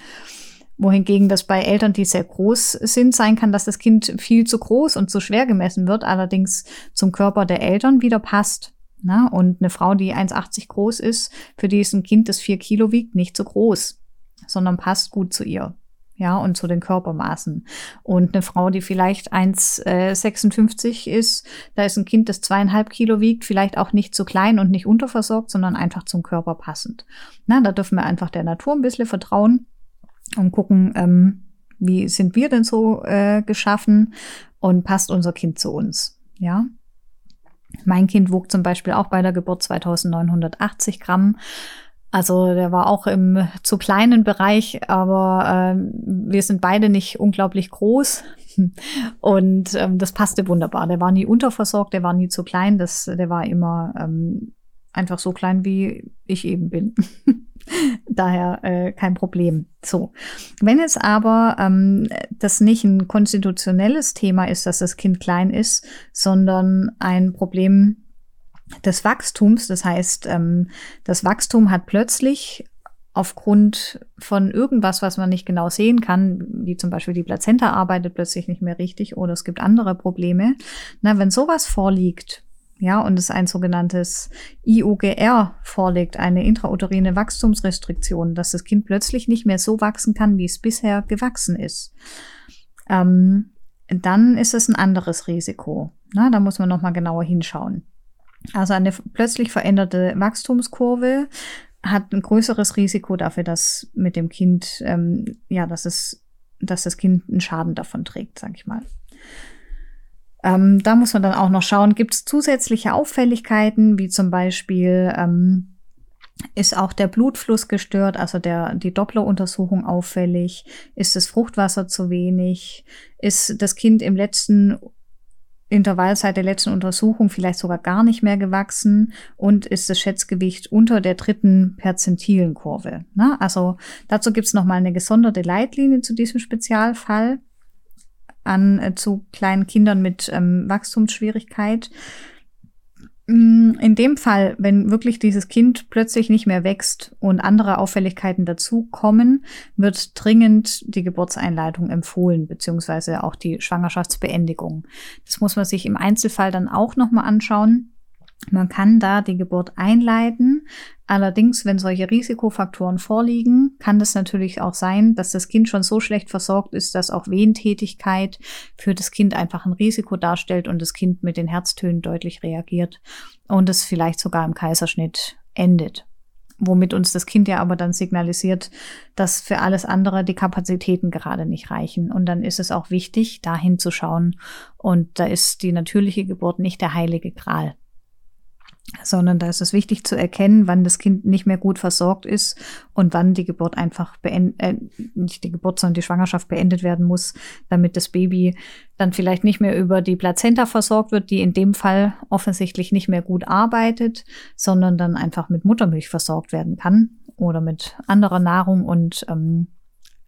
Wohingegen das bei Eltern, die sehr groß sind, sein kann, dass das Kind viel zu groß und zu schwer gemessen wird, allerdings zum Körper der Eltern wieder passt. Ne? Und eine Frau, die 1,80 groß ist, für die ist ein Kind, das vier Kilo wiegt, nicht so groß, sondern passt gut zu ihr ja, und zu den Körpermaßen. Und eine Frau, die vielleicht 1,56 äh, ist, da ist ein Kind, das zweieinhalb Kilo wiegt, vielleicht auch nicht zu klein und nicht unterversorgt, sondern einfach zum Körper passend. Na, da dürfen wir einfach der Natur ein bisschen vertrauen und gucken, ähm, wie sind wir denn so äh, geschaffen und passt unser Kind zu uns, ja. Mein Kind wog zum Beispiel auch bei der Geburt 2980 Gramm also der war auch im zu kleinen Bereich, aber äh, wir sind beide nicht unglaublich groß. Und ähm, das passte wunderbar. Der war nie unterversorgt, der war nie zu klein, das, der war immer ähm, einfach so klein, wie ich eben bin. Daher äh, kein Problem. So. Wenn es aber ähm, das nicht ein konstitutionelles Thema ist, dass das Kind klein ist, sondern ein Problem des Wachstums. Das heißt, ähm, das Wachstum hat plötzlich aufgrund von irgendwas, was man nicht genau sehen kann, wie zum Beispiel die Plazenta arbeitet plötzlich nicht mehr richtig oder es gibt andere Probleme. Na, wenn sowas vorliegt, ja, und es ein sogenanntes IUGR vorliegt, eine intrauterine Wachstumsrestriktion, dass das Kind plötzlich nicht mehr so wachsen kann, wie es bisher gewachsen ist, ähm, dann ist es ein anderes Risiko. Na, da muss man nochmal genauer hinschauen. Also eine plötzlich veränderte Wachstumskurve hat ein größeres Risiko dafür, dass mit dem Kind, ähm, ja, dass es, dass das Kind einen Schaden davon trägt, sag ich mal. Ähm, da muss man dann auch noch schauen, gibt es zusätzliche Auffälligkeiten, wie zum Beispiel ähm, ist auch der Blutfluss gestört, also der, die Doppleruntersuchung auffällig? Ist das Fruchtwasser zu wenig? Ist das Kind im letzten Intervall seit der letzten Untersuchung vielleicht sogar gar nicht mehr gewachsen und ist das Schätzgewicht unter der dritten Perzentilenkurve. Ne? Also dazu gibt es nochmal eine gesonderte Leitlinie zu diesem Spezialfall an äh, zu kleinen Kindern mit ähm, Wachstumsschwierigkeit. Mm, in dem Fall, wenn wirklich dieses Kind plötzlich nicht mehr wächst und andere Auffälligkeiten dazukommen, wird dringend die Geburtseinleitung empfohlen, beziehungsweise auch die Schwangerschaftsbeendigung. Das muss man sich im Einzelfall dann auch nochmal anschauen. Man kann da die Geburt einleiten. Allerdings, wenn solche Risikofaktoren vorliegen, kann es natürlich auch sein, dass das Kind schon so schlecht versorgt ist, dass auch Wehentätigkeit für das Kind einfach ein Risiko darstellt und das Kind mit den Herztönen deutlich reagiert und es vielleicht sogar im Kaiserschnitt endet. Womit uns das Kind ja aber dann signalisiert, dass für alles andere die Kapazitäten gerade nicht reichen. Und dann ist es auch wichtig, dahin zu schauen. Und da ist die natürliche Geburt nicht der heilige Gral sondern da ist es wichtig zu erkennen, wann das Kind nicht mehr gut versorgt ist und wann die Geburt einfach beendet, äh, nicht die Geburt, sondern die Schwangerschaft beendet werden muss, damit das Baby dann vielleicht nicht mehr über die Plazenta versorgt wird, die in dem Fall offensichtlich nicht mehr gut arbeitet, sondern dann einfach mit Muttermilch versorgt werden kann oder mit anderer Nahrung und ähm,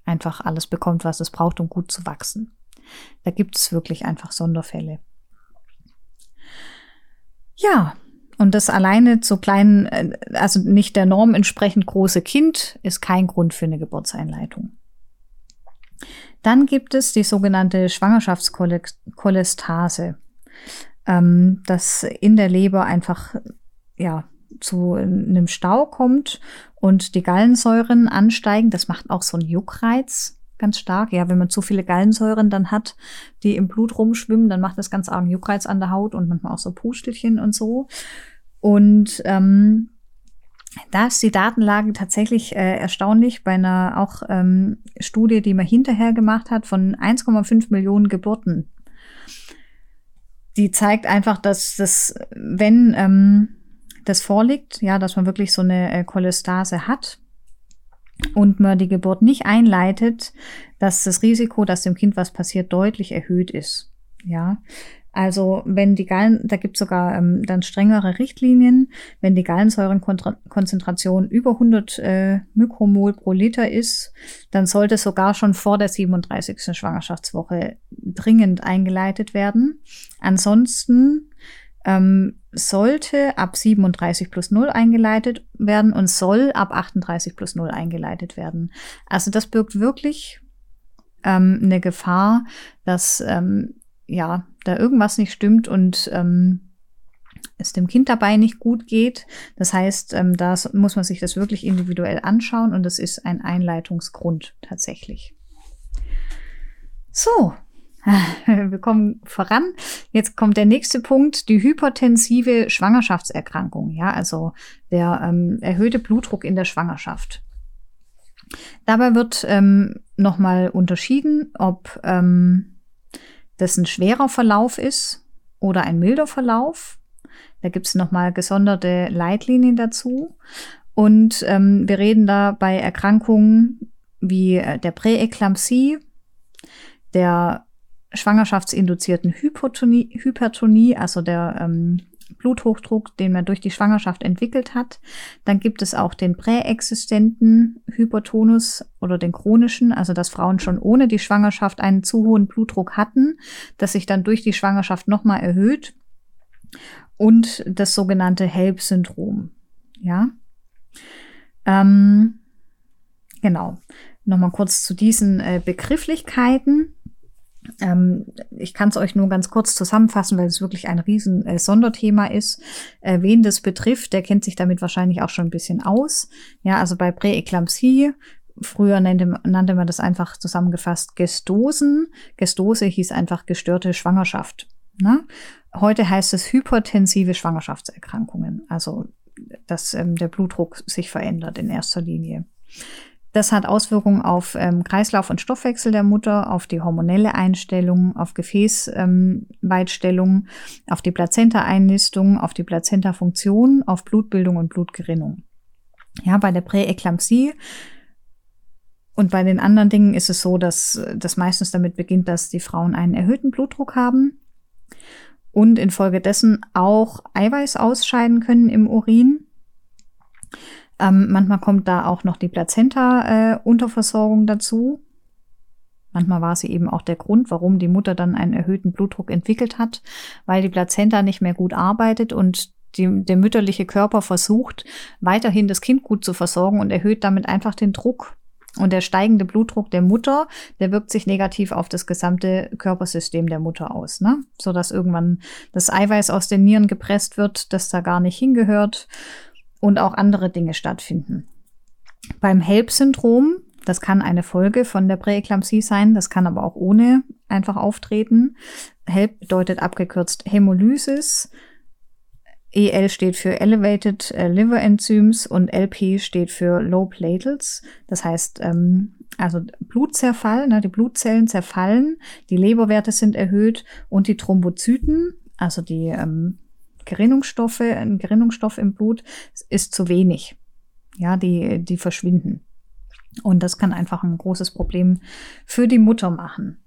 einfach alles bekommt, was es braucht, um gut zu wachsen. Da gibt es wirklich einfach Sonderfälle. Ja, Und das alleine zu kleinen, äh, also nicht der Norm entsprechend große Kind, ist kein Grund für eine Geburtseinleitung. Dann gibt es die sogenannte Schwangerschaftskolestase, ähm, dass in der Leber einfach ja zu einem Stau kommt und die Gallensäuren ansteigen. Das macht auch so einen Juckreiz ganz stark. Ja, wenn man zu viele Gallensäuren dann hat, die im Blut rumschwimmen, dann macht das ganz argen Juckreiz an der Haut und manchmal auch so Pustelchen und so. Und ähm, da ist die Datenlage tatsächlich äh, erstaunlich bei einer auch ähm, Studie, die man hinterher gemacht hat von 1,5 Millionen Geburten. Die zeigt einfach, dass das, wenn ähm, das vorliegt, ja, dass man wirklich so eine äh, Cholestase hat und man die Geburt nicht einleitet, dass das Risiko, dass dem Kind was passiert, deutlich erhöht ist. Ja, also wenn die Gallen, da gibt es sogar ähm, dann strengere Richtlinien, wenn die Gallensäurenkonzentration über 100 äh, Mikromol pro Liter ist, dann sollte sogar schon vor der 37. Schwangerschaftswoche dringend eingeleitet werden. Ansonsten ähm, sollte ab 37 plus 0 eingeleitet werden und soll ab 38 plus 0 eingeleitet werden. Also das birgt wirklich ähm, eine Gefahr, dass ähm, ja da irgendwas nicht stimmt und ähm, es dem Kind dabei nicht gut geht. Das heißt, ähm, da muss man sich das wirklich individuell anschauen und das ist ein Einleitungsgrund tatsächlich. So, wir kommen voran. Jetzt kommt der nächste Punkt, die hypertensive Schwangerschaftserkrankung, ja, also der ähm, erhöhte Blutdruck in der Schwangerschaft. Dabei wird ähm, nochmal unterschieden, ob ähm, das ein schwerer Verlauf ist oder ein milder Verlauf. Da gibt es nochmal gesonderte Leitlinien dazu. Und ähm, wir reden da bei Erkrankungen wie äh, der Präeklampsie, der schwangerschaftsinduzierten Hypotonie, Hypertonie, also der ähm, Bluthochdruck, den man durch die Schwangerschaft entwickelt hat. Dann gibt es auch den präexistenten Hypertonus oder den chronischen, also dass Frauen schon ohne die Schwangerschaft einen zu hohen Blutdruck hatten, das sich dann durch die Schwangerschaft nochmal erhöht. Und das sogenannte HELP-Syndrom. Ja. Ähm, genau. Nochmal kurz zu diesen äh, Begrifflichkeiten. Ähm, ich kann es euch nur ganz kurz zusammenfassen, weil es wirklich ein riesen äh, Sonderthema ist. Äh, wen das betrifft, der kennt sich damit wahrscheinlich auch schon ein bisschen aus. Ja, also bei Präeklampsie Früher nannte, nannte man das einfach zusammengefasst Gestosen. Gestose hieß einfach gestörte Schwangerschaft. Ne? Heute heißt es hypertensive Schwangerschaftserkrankungen, also dass ähm, der Blutdruck sich verändert in erster Linie. Das hat Auswirkungen auf ähm, Kreislauf und Stoffwechsel der Mutter, auf die hormonelle Einstellung, auf Gefäßweitstellung, ähm, auf die Plazenta-Einnistung, auf die Plazenta-Funktion, auf Blutbildung und Blutgerinnung. Ja, bei der Präeklampsie und bei den anderen Dingen ist es so, dass das meistens damit beginnt, dass die Frauen einen erhöhten Blutdruck haben und infolgedessen auch Eiweiß ausscheiden können im Urin. Ähm, manchmal kommt da auch noch die Plazenta-Unterversorgung äh, dazu. Manchmal war sie eben auch der Grund, warum die Mutter dann einen erhöhten Blutdruck entwickelt hat, weil die Plazenta nicht mehr gut arbeitet und die, der mütterliche Körper versucht, weiterhin das Kind gut zu versorgen und erhöht damit einfach den Druck. Und der steigende Blutdruck der Mutter, der wirkt sich negativ auf das gesamte Körpersystem der Mutter aus, ne? Sodass irgendwann das Eiweiß aus den Nieren gepresst wird, das da gar nicht hingehört und auch andere Dinge stattfinden. Beim HELP-Syndrom, das kann eine Folge von der Präeklampsie sein, das kann aber auch ohne einfach auftreten. HELP bedeutet abgekürzt Hämolysis. EL steht für Elevated äh, Liver Enzymes und LP steht für Low Platelets. Das heißt, ähm, also Blutzerfall, ne, die Blutzellen zerfallen, die Leberwerte sind erhöht und die Thrombozyten, also die ähm, Gerinnungsstoffe, ein Gerinnungsstoff im Blut ist zu wenig. Ja, die, die verschwinden. Und das kann einfach ein großes Problem für die Mutter machen.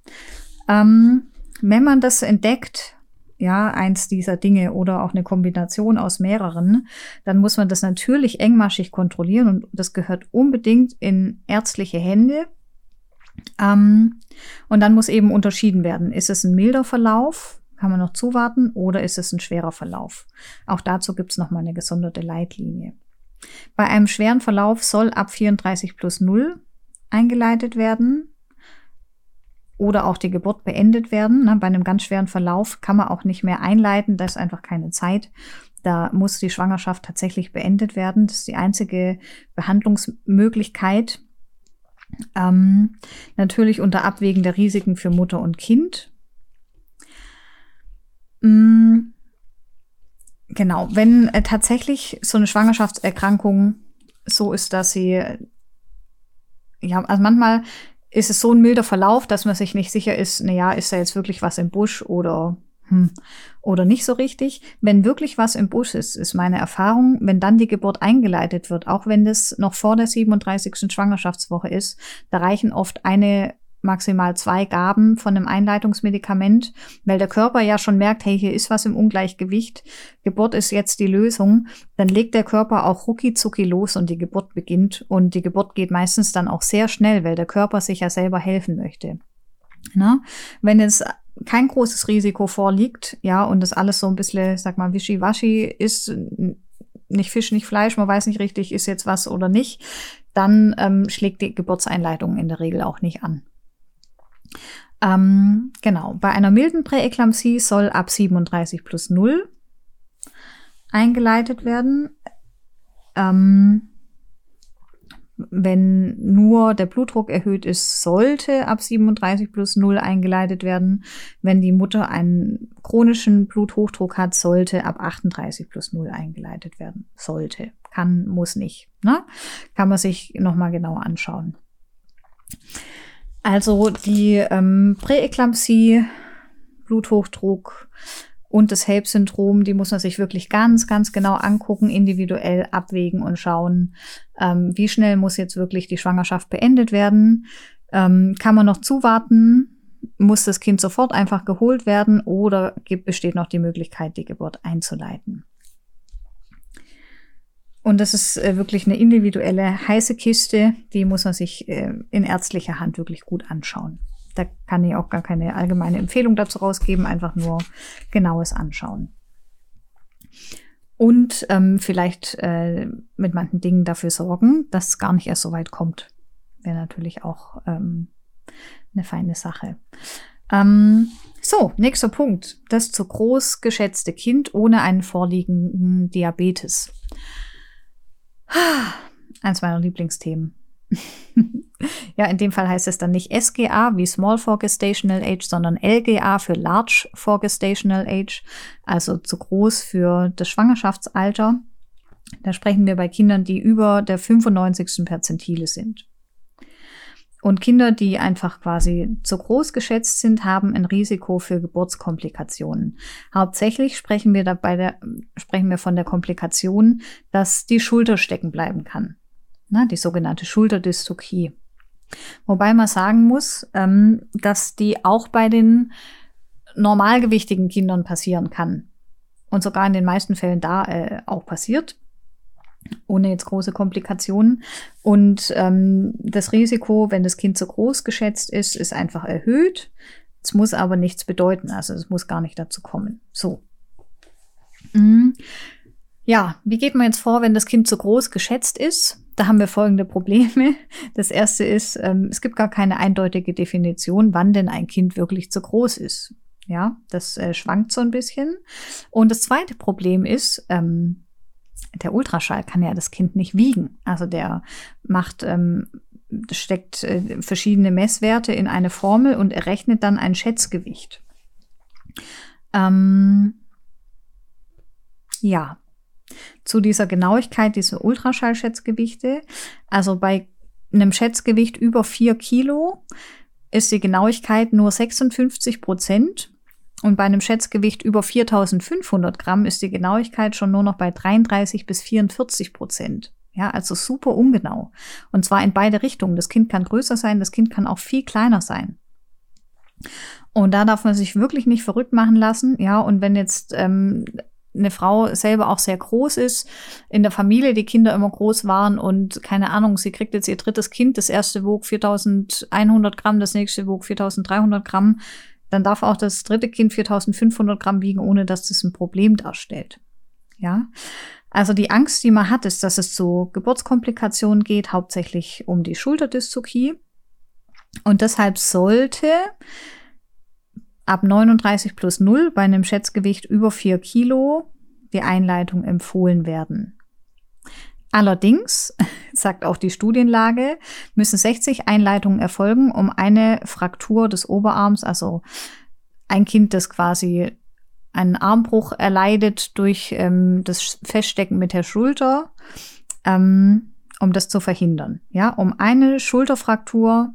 Ähm, wenn man das entdeckt, ja, eins dieser Dinge oder auch eine Kombination aus mehreren, dann muss man das natürlich engmaschig kontrollieren und das gehört unbedingt in ärztliche Hände. Ähm, und dann muss eben unterschieden werden, ist es ein milder Verlauf, kann man noch zuwarten oder ist es ein schwerer Verlauf? Auch dazu gibt es nochmal eine gesonderte Leitlinie. Bei einem schweren Verlauf soll ab 34 plus 0 eingeleitet werden oder auch die Geburt beendet werden. Bei einem ganz schweren Verlauf kann man auch nicht mehr einleiten, da ist einfach keine Zeit. Da muss die Schwangerschaft tatsächlich beendet werden. Das ist die einzige Behandlungsmöglichkeit. Ähm, natürlich unter Abwägen der Risiken für Mutter und Kind. Mhm. Genau, wenn äh, tatsächlich so eine Schwangerschaftserkrankung so ist, dass sie, ja, also manchmal ist es so ein milder Verlauf, dass man sich nicht sicher ist, na ja, ist da jetzt wirklich was im Busch oder hm, oder nicht so richtig. Wenn wirklich was im Busch ist, ist meine Erfahrung, wenn dann die Geburt eingeleitet wird, auch wenn das noch vor der 37. Schwangerschaftswoche ist, da reichen oft eine maximal zwei Gaben von einem Einleitungsmedikament, weil der Körper ja schon merkt, hey, hier ist was im Ungleichgewicht, Geburt ist jetzt die Lösung, dann legt der Körper auch rucki zucki los und die Geburt beginnt und die Geburt geht meistens dann auch sehr schnell, weil der Körper sich ja selber helfen möchte. Na? Wenn es kein großes Risiko vorliegt, ja, und das alles so ein bisschen, sag mal, wischiwaschi ist, nicht Fisch, nicht Fleisch, man weiß nicht richtig, ist jetzt was oder nicht, dann ähm, schlägt die Geburtseinleitung in der Regel auch nicht an. Ähm, genau, bei einer milden Präeklampsie soll ab 37 plus 0 eingeleitet werden. Ähm, wenn nur der Blutdruck erhöht ist, sollte ab 37 plus 0 eingeleitet werden. Wenn die Mutter einen chronischen Bluthochdruck hat, sollte ab 38 plus 0 eingeleitet werden. Sollte. Kann, muss nicht. Ne? Kann man sich nochmal genauer anschauen. Also die ähm, Präeklampsie, Bluthochdruck und das HELP-Syndrom, die muss man sich wirklich ganz, ganz genau angucken, individuell abwägen und schauen, ähm, wie schnell muss jetzt wirklich die Schwangerschaft beendet werden. Ähm, kann man noch zuwarten? Muss das Kind sofort einfach geholt werden oder gibt, besteht noch die Möglichkeit, die Geburt einzuleiten? Und das ist äh, wirklich eine individuelle heiße Kiste, die muss man sich äh, in ärztlicher Hand wirklich gut anschauen. Da kann ich auch gar keine allgemeine Empfehlung dazu rausgeben, einfach nur genaues Anschauen. Und ähm, vielleicht äh, mit manchen Dingen dafür sorgen, dass es gar nicht erst so weit kommt. Wäre natürlich auch ähm, eine feine Sache. Ähm, so, nächster Punkt. Das zu groß geschätzte Kind ohne einen vorliegenden Diabetes. Eins meiner Lieblingsthemen. ja, in dem Fall heißt es dann nicht SGA wie Small for Gestational Age, sondern LGA für Large for Gestational Age, also zu groß für das Schwangerschaftsalter. Da sprechen wir bei Kindern, die über der 95. Perzentile sind. Und Kinder, die einfach quasi zu groß geschätzt sind, haben ein Risiko für Geburtskomplikationen. Hauptsächlich sprechen wir dabei der, sprechen wir von der Komplikation, dass die Schulter stecken bleiben kann. Na, die sogenannte Schulterdystokie. Wobei man sagen muss, ähm, dass die auch bei den normalgewichtigen Kindern passieren kann. Und sogar in den meisten Fällen da äh, auch passiert ohne jetzt große Komplikationen. Und ähm, das Risiko, wenn das Kind zu groß geschätzt ist, ist einfach erhöht. Es muss aber nichts bedeuten, also es muss gar nicht dazu kommen. So. Mhm. Ja, wie geht man jetzt vor, wenn das Kind zu groß geschätzt ist? Da haben wir folgende Probleme. Das erste ist, ähm, es gibt gar keine eindeutige Definition, wann denn ein Kind wirklich zu groß ist. Ja, das äh, schwankt so ein bisschen. Und das zweite Problem ist, ähm, der Ultraschall kann ja das Kind nicht wiegen. Also der macht, ähm, steckt äh, verschiedene Messwerte in eine Formel und errechnet dann ein Schätzgewicht. Ähm, ja, zu dieser Genauigkeit dieser Ultraschallschätzgewichte. Also bei einem Schätzgewicht über vier Kilo ist die Genauigkeit nur 56 Prozent und bei einem Schätzgewicht über 4500 Gramm ist die Genauigkeit schon nur noch bei 33 bis 44 Prozent. Ja, also super ungenau. Und zwar in beide Richtungen. Das Kind kann größer sein, das Kind kann auch viel kleiner sein. Und da darf man sich wirklich nicht verrückt machen lassen. Ja, und wenn jetzt ähm, eine Frau selber auch sehr groß ist, in der Familie die Kinder immer groß waren und keine Ahnung, sie kriegt jetzt ihr drittes Kind, das erste wog 4100 Gramm, das nächste wog 4300 Gramm, dann darf auch das dritte Kind 4500 Gramm wiegen, ohne dass das ein Problem darstellt. Ja, also die Angst, die man hat, ist, dass es zu Geburtskomplikationen geht, hauptsächlich um die Schulterdystrophie. Und deshalb sollte ab 39 plus 0 bei einem Schätzgewicht über 4 Kilo die Einleitung empfohlen werden. Allerdings, sagt auch die Studienlage, müssen 60 Einleitungen erfolgen, um eine Fraktur des Oberarms, also ein Kind, das quasi einen Armbruch erleidet durch ähm, das Feststecken mit der Schulter, ähm, um das zu verhindern. Ja, um eine Schulterfraktur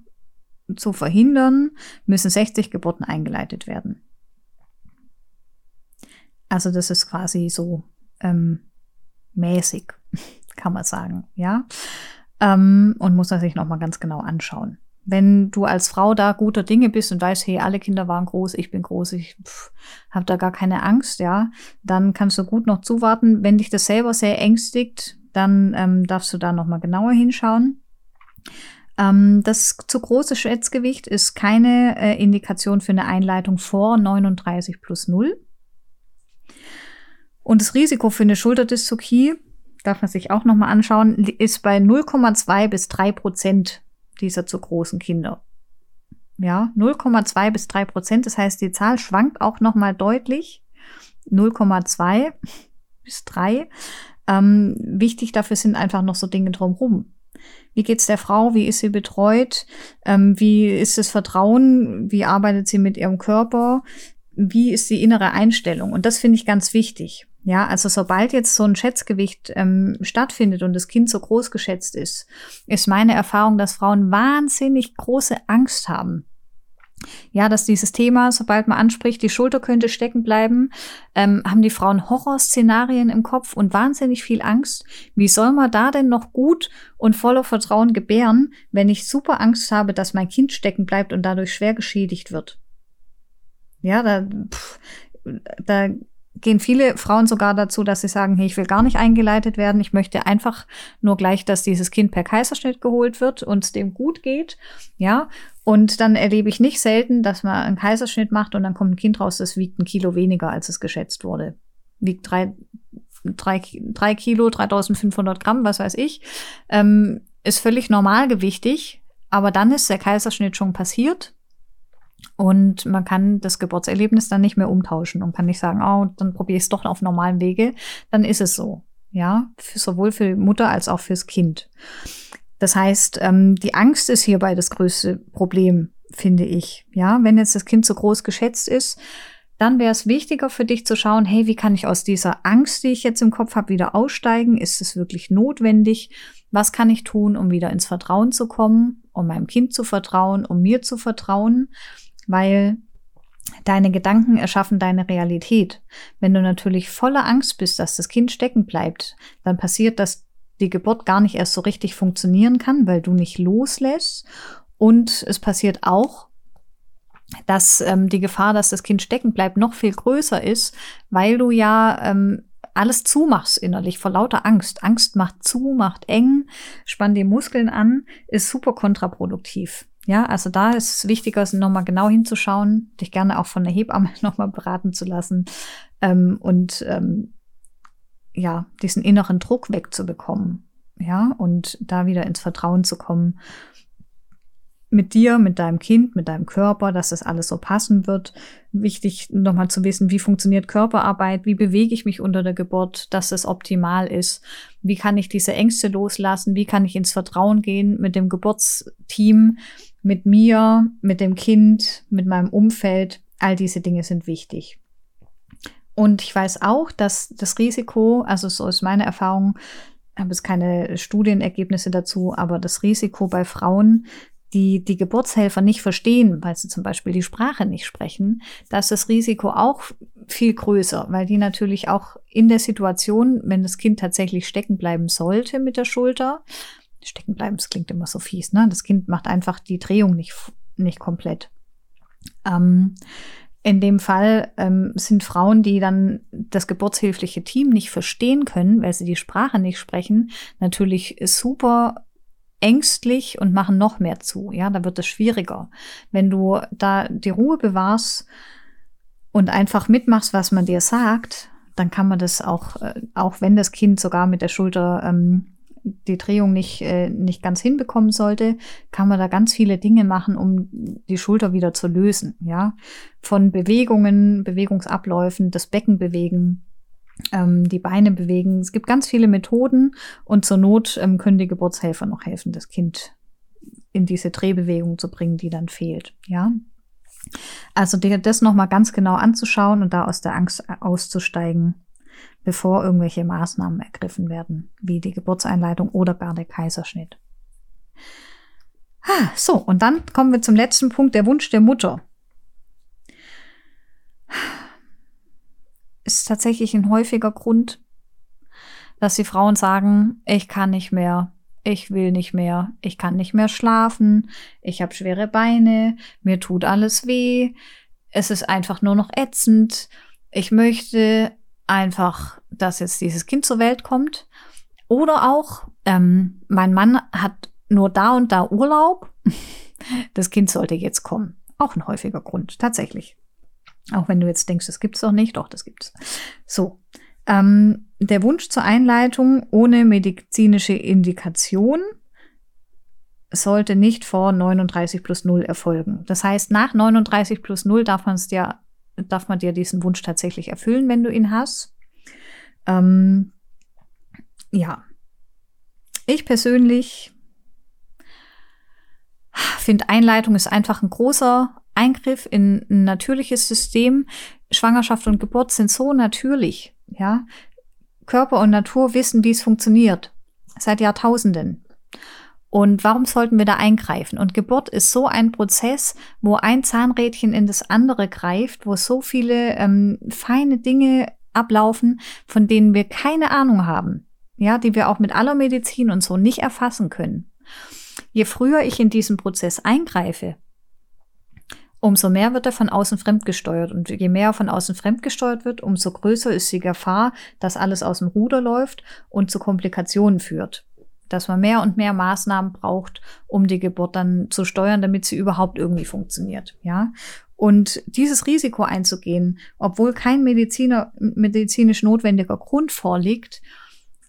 zu verhindern, müssen 60 Geburten eingeleitet werden. Also das ist quasi so ähm, mäßig kann man sagen, ja. Ähm, und muss man sich nochmal ganz genau anschauen. Wenn du als Frau da guter Dinge bist und weißt, hey, alle Kinder waren groß, ich bin groß, ich habe da gar keine Angst, ja, dann kannst du gut noch zuwarten. Wenn dich das selber sehr ängstigt, dann ähm, darfst du da nochmal genauer hinschauen. Ähm, das zu große Schätzgewicht ist keine äh, Indikation für eine Einleitung vor 39 plus 0. Und das Risiko für eine Schulterdystrophie darf man sich auch nochmal anschauen, ist bei 0,2 bis 3 Prozent dieser zu großen Kinder. Ja, 0,2 bis 3 Prozent. Das heißt, die Zahl schwankt auch nochmal deutlich. 0,2 bis 3. Ähm, wichtig dafür sind einfach noch so Dinge drumherum. Wie geht's der Frau? Wie ist sie betreut? Ähm, wie ist das Vertrauen? Wie arbeitet sie mit ihrem Körper? Wie ist die innere Einstellung? Und das finde ich ganz wichtig. Ja, also sobald jetzt so ein Schätzgewicht ähm, stattfindet und das Kind so groß geschätzt ist, ist meine Erfahrung, dass Frauen wahnsinnig große Angst haben. Ja, dass dieses Thema, sobald man anspricht, die Schulter könnte stecken bleiben, ähm, haben die Frauen Horrorszenarien im Kopf und wahnsinnig viel Angst. Wie soll man da denn noch gut und voller Vertrauen gebären, wenn ich super Angst habe, dass mein Kind stecken bleibt und dadurch schwer geschädigt wird? Ja, da, pff, da gehen viele Frauen sogar dazu, dass sie sagen, hey, ich will gar nicht eingeleitet werden. Ich möchte einfach nur gleich, dass dieses Kind per Kaiserschnitt geholt wird und es dem gut geht. Ja. Und dann erlebe ich nicht selten, dass man einen Kaiserschnitt macht und dann kommt ein Kind raus, das wiegt ein Kilo weniger, als es geschätzt wurde. Wiegt drei, drei, drei Kilo, 3500 Gramm, was weiß ich. Ähm, ist völlig normalgewichtig. Aber dann ist der Kaiserschnitt schon passiert und man kann das Geburtserlebnis dann nicht mehr umtauschen und kann nicht sagen, oh, dann probiere ich es doch auf normalen Wege. Dann ist es so. Ja, für, sowohl für Mutter als auch fürs Kind. Das heißt, ähm, die Angst ist hierbei das größte Problem, finde ich. Ja, wenn jetzt das Kind so groß geschätzt ist, dann wäre es wichtiger für dich zu schauen, hey, wie kann ich aus dieser Angst, die ich jetzt im Kopf habe, wieder aussteigen? Ist es wirklich notwendig? Was kann ich tun, um wieder ins Vertrauen zu kommen, um meinem Kind zu vertrauen, um mir zu vertrauen? Weil deine Gedanken erschaffen deine Realität. Wenn du natürlich voller Angst bist, dass das Kind stecken bleibt, dann passiert, dass die Geburt gar nicht erst so richtig funktionieren kann, weil du nicht loslässt. Und es passiert auch, dass ähm, die Gefahr, dass das Kind stecken bleibt, noch viel größer ist, weil du ja ähm, alles zumachst innerlich vor lauter Angst. Angst macht zu, macht eng, spannt die Muskeln an, ist super kontraproduktiv. Ja, also da ist es wichtiger, nochmal genau hinzuschauen, dich gerne auch von der Hebamme nochmal beraten zu lassen ähm, und ähm, ja, diesen inneren Druck wegzubekommen. Ja, und da wieder ins Vertrauen zu kommen mit dir, mit deinem Kind, mit deinem Körper, dass das alles so passen wird. Wichtig nochmal zu wissen, wie funktioniert Körperarbeit, wie bewege ich mich unter der Geburt, dass es optimal ist. Wie kann ich diese Ängste loslassen? Wie kann ich ins Vertrauen gehen mit dem Geburtsteam, mit mir, mit dem Kind, mit meinem Umfeld? All diese Dinge sind wichtig. Und ich weiß auch, dass das Risiko, also so ist meine Erfahrung, habe es keine Studienergebnisse dazu, aber das Risiko bei Frauen, die die Geburtshelfer nicht verstehen, weil sie zum Beispiel die Sprache nicht sprechen, da ist das Risiko auch viel größer, weil die natürlich auch in der Situation, wenn das Kind tatsächlich stecken bleiben sollte mit der Schulter, stecken bleiben, das klingt immer so fies, ne? Das Kind macht einfach die Drehung nicht, nicht komplett. Ähm, in dem Fall ähm, sind Frauen, die dann das geburtshilfliche Team nicht verstehen können, weil sie die Sprache nicht sprechen, natürlich super ängstlich und machen noch mehr zu. Ja, da wird es schwieriger. Wenn du da die Ruhe bewahrst und einfach mitmachst, was man dir sagt, dann kann man das auch, äh, auch wenn das Kind sogar mit der Schulter ähm, die Drehung nicht, äh, nicht ganz hinbekommen sollte, kann man da ganz viele Dinge machen, um die Schulter wieder zu lösen. Ja, von Bewegungen, Bewegungsabläufen, das Becken bewegen, ähm, die Beine bewegen. Es gibt ganz viele Methoden und zur Not ähm, können die Geburtshelfer noch helfen, das Kind in diese Drehbewegung zu bringen, die dann fehlt. Ja. Also dir das nochmal ganz genau anzuschauen und da aus der Angst auszusteigen, bevor irgendwelche Maßnahmen ergriffen werden, wie die Geburtseinleitung oder gar der Kaiserschnitt. So, und dann kommen wir zum letzten Punkt, der Wunsch der Mutter. Ist tatsächlich ein häufiger Grund, dass die Frauen sagen, ich kann nicht mehr, ich will nicht mehr, ich kann nicht mehr schlafen, ich habe schwere Beine, mir tut alles weh, es ist einfach nur noch ätzend, ich möchte einfach, dass jetzt dieses Kind zur Welt kommt. Oder auch, ähm, mein Mann hat nur da und da Urlaub. Das Kind sollte jetzt kommen. Auch ein häufiger Grund, tatsächlich. Auch wenn du jetzt denkst, das gibt's doch nicht, doch, das gibt's. So. Ähm, der Wunsch zur Einleitung ohne medizinische Indikation sollte nicht vor 39 plus 0 erfolgen. Das heißt, nach 39 plus 0 darf man es dir darf man dir diesen Wunsch tatsächlich erfüllen, wenn du ihn hast. Ähm, ja, ich persönlich finde Einleitung ist einfach ein großer Eingriff in ein natürliches System. Schwangerschaft und Geburt sind so natürlich, ja. Körper und Natur wissen, wie es funktioniert. Seit Jahrtausenden. Und warum sollten wir da eingreifen? Und Geburt ist so ein Prozess, wo ein Zahnrädchen in das andere greift, wo so viele ähm, feine Dinge ablaufen, von denen wir keine Ahnung haben. Ja, die wir auch mit aller Medizin und so nicht erfassen können. Je früher ich in diesen Prozess eingreife, umso mehr wird er von außen fremdgesteuert. Und je mehr von außen fremdgesteuert wird, umso größer ist die Gefahr, dass alles aus dem Ruder läuft und zu Komplikationen führt dass man mehr und mehr Maßnahmen braucht, um die Geburt dann zu steuern, damit sie überhaupt irgendwie funktioniert. Ja. Und dieses Risiko einzugehen, obwohl kein Mediziner, medizinisch notwendiger Grund vorliegt,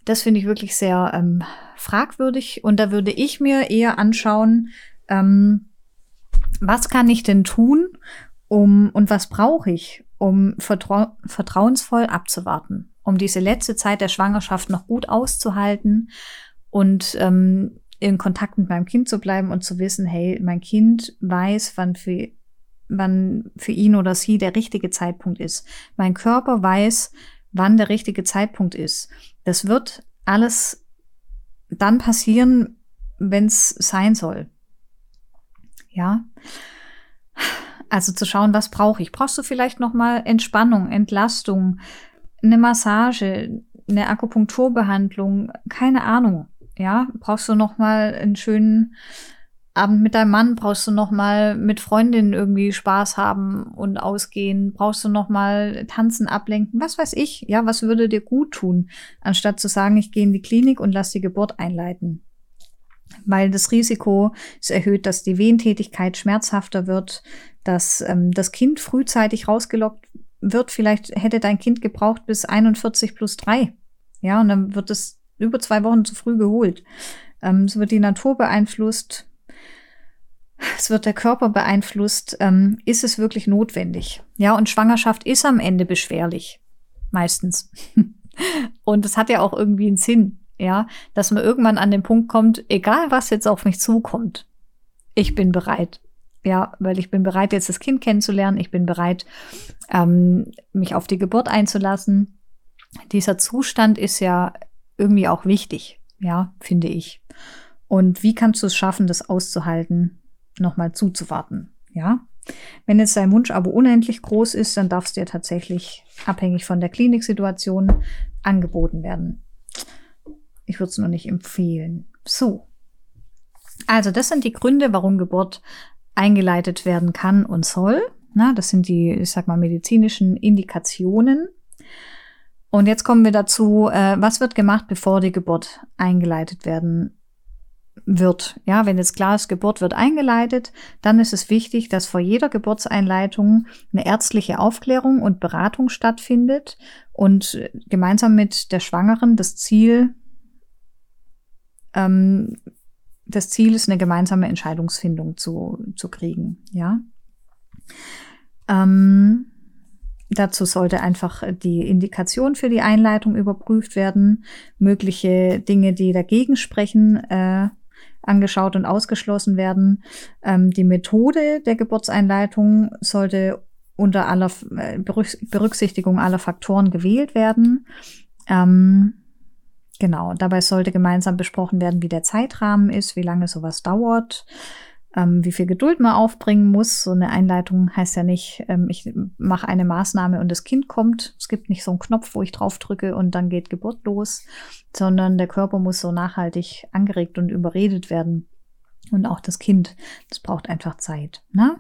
das finde ich wirklich sehr ähm, fragwürdig. Und da würde ich mir eher anschauen, ähm, was kann ich denn tun, um und was brauche ich, um vertrau vertrauensvoll abzuwarten, um diese letzte Zeit der Schwangerschaft noch gut auszuhalten und ähm, in Kontakt mit meinem Kind zu bleiben und zu wissen, hey, mein Kind weiß, wann für, wann für ihn oder sie der richtige Zeitpunkt ist. Mein Körper weiß, wann der richtige Zeitpunkt ist. Das wird alles dann passieren, wenn es sein soll. Ja. Also zu schauen, was brauche ich? Brauchst du vielleicht noch mal Entspannung, Entlastung, eine Massage, eine Akupunkturbehandlung, keine Ahnung. Ja, brauchst du noch mal einen schönen Abend mit deinem Mann? Brauchst du noch mal mit Freundinnen irgendwie Spaß haben und ausgehen? Brauchst du noch mal tanzen, ablenken? Was weiß ich? Ja, was würde dir gut tun, anstatt zu sagen, ich gehe in die Klinik und lass die Geburt einleiten? Weil das Risiko ist erhöht, dass die Wehentätigkeit schmerzhafter wird, dass ähm, das Kind frühzeitig rausgelockt wird. Vielleicht hätte dein Kind gebraucht bis 41 plus 3. Ja, und dann wird es über zwei Wochen zu früh geholt. Ähm, es wird die Natur beeinflusst. Es wird der Körper beeinflusst. Ähm, ist es wirklich notwendig? Ja, und Schwangerschaft ist am Ende beschwerlich. Meistens. und es hat ja auch irgendwie einen Sinn. Ja, dass man irgendwann an den Punkt kommt, egal was jetzt auf mich zukommt, ich bin bereit. Ja, weil ich bin bereit, jetzt das Kind kennenzulernen. Ich bin bereit, ähm, mich auf die Geburt einzulassen. Dieser Zustand ist ja irgendwie auch wichtig, ja, finde ich. Und wie kannst du es schaffen, das auszuhalten, nochmal zuzuwarten, ja? Wenn jetzt dein Wunsch aber unendlich groß ist, dann darf es dir tatsächlich abhängig von der Kliniksituation angeboten werden. Ich würde es nur nicht empfehlen. So. Also, das sind die Gründe, warum Geburt eingeleitet werden kann und soll. Na, das sind die, ich sag mal, medizinischen Indikationen. Und jetzt kommen wir dazu, äh, was wird gemacht, bevor die Geburt eingeleitet werden wird. Ja, wenn jetzt klar ist, Geburt wird eingeleitet, dann ist es wichtig, dass vor jeder Geburtseinleitung eine ärztliche Aufklärung und Beratung stattfindet und gemeinsam mit der Schwangeren das Ziel, ähm, das Ziel ist, eine gemeinsame Entscheidungsfindung zu, zu kriegen. Ja. Ähm, Dazu sollte einfach die Indikation für die Einleitung überprüft werden, mögliche Dinge, die dagegen sprechen, äh, angeschaut und ausgeschlossen werden. Ähm, die Methode der Geburtseinleitung sollte unter aller äh, Berücksichtigung aller Faktoren gewählt werden. Ähm, genau, dabei sollte gemeinsam besprochen werden, wie der Zeitrahmen ist, wie lange sowas dauert ähm, wie viel Geduld man aufbringen muss. So eine Einleitung heißt ja nicht, ähm, ich mache eine Maßnahme und das Kind kommt. Es gibt nicht so einen Knopf, wo ich drauf drücke und dann geht Geburt los, sondern der Körper muss so nachhaltig angeregt und überredet werden. Und auch das Kind, das braucht einfach Zeit. Ne?